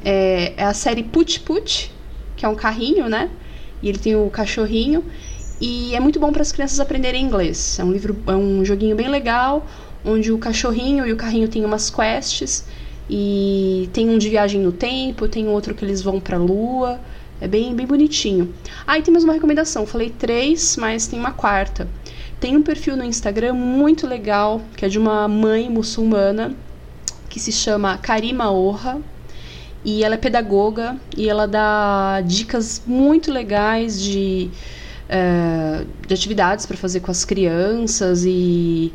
É, é a série Put Put, que é um carrinho, né? E ele tem o cachorrinho. E é muito bom para as crianças aprenderem inglês. É um livro, é um joguinho bem legal, onde o cachorrinho e o carrinho têm umas quests e tem um de viagem no tempo, tem outro que eles vão para a lua. É bem, bem bonitinho. Ah, e tem mais uma recomendação. Falei três, mas tem uma quarta. Tem um perfil no Instagram muito legal, que é de uma mãe muçulmana, que se chama Karima Orra. E ela é pedagoga e ela dá dicas muito legais de é, de atividades para fazer com as crianças e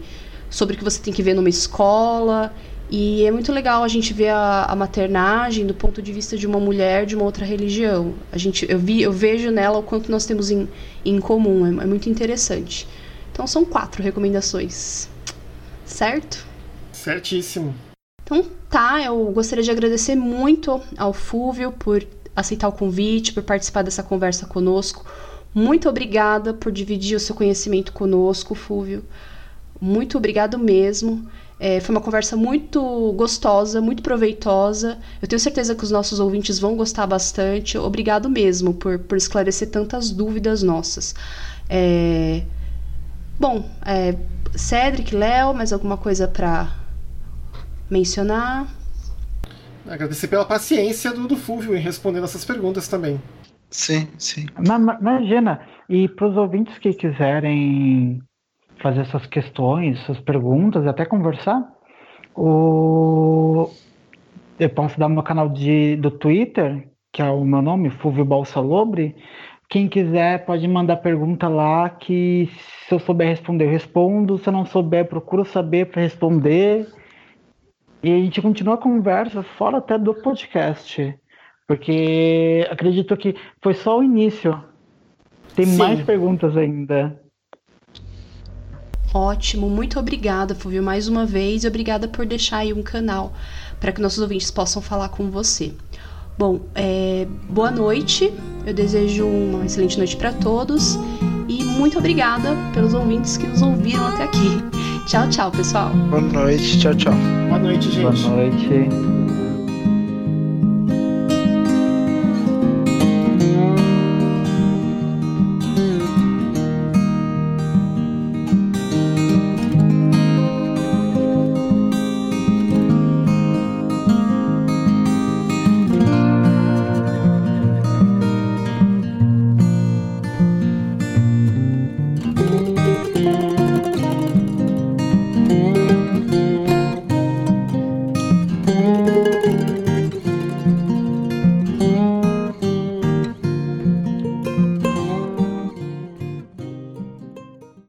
sobre o que você tem que ver numa escola. E é muito legal a gente ver a, a, maternagem do ponto de vista de uma mulher de uma outra religião. A gente, eu, vi, eu vejo nela o quanto nós temos em, em comum, é, é muito interessante. Então são quatro recomendações. Certo? Certíssimo. Então tá, eu gostaria de agradecer muito ao Fúvio por aceitar o convite, por participar dessa conversa conosco. Muito obrigada por dividir o seu conhecimento conosco, Fúvio. Muito obrigado mesmo. É, foi uma conversa muito gostosa, muito proveitosa. Eu tenho certeza que os nossos ouvintes vão gostar bastante. Obrigado mesmo por, por esclarecer tantas dúvidas nossas. É... Bom, é... Cedric, Léo, mais alguma coisa para mencionar? Agradecer pela paciência do, do Fúvio em responder essas perguntas também. Sim, sim. Imagina, e para os ouvintes que quiserem fazer suas questões, suas perguntas, até conversar, o... eu posso dar meu canal de, do Twitter, que é o meu nome, Fulvio Balsalobre. Quem quiser pode mandar pergunta lá que se eu souber responder, eu respondo. Se eu não souber, procuro saber para responder. E a gente continua a conversa fora até do podcast. Porque acredito que foi só o início. Tem Sim. mais perguntas ainda. Ótimo, muito obrigada, Fulvio, mais uma vez, e obrigada por deixar aí um canal para que nossos ouvintes possam falar com você. Bom, é, boa noite, eu desejo uma excelente noite para todos e muito obrigada pelos ouvintes que nos ouviram até aqui. Tchau, tchau, pessoal. Boa noite, tchau, tchau. Boa noite, gente. Boa noite.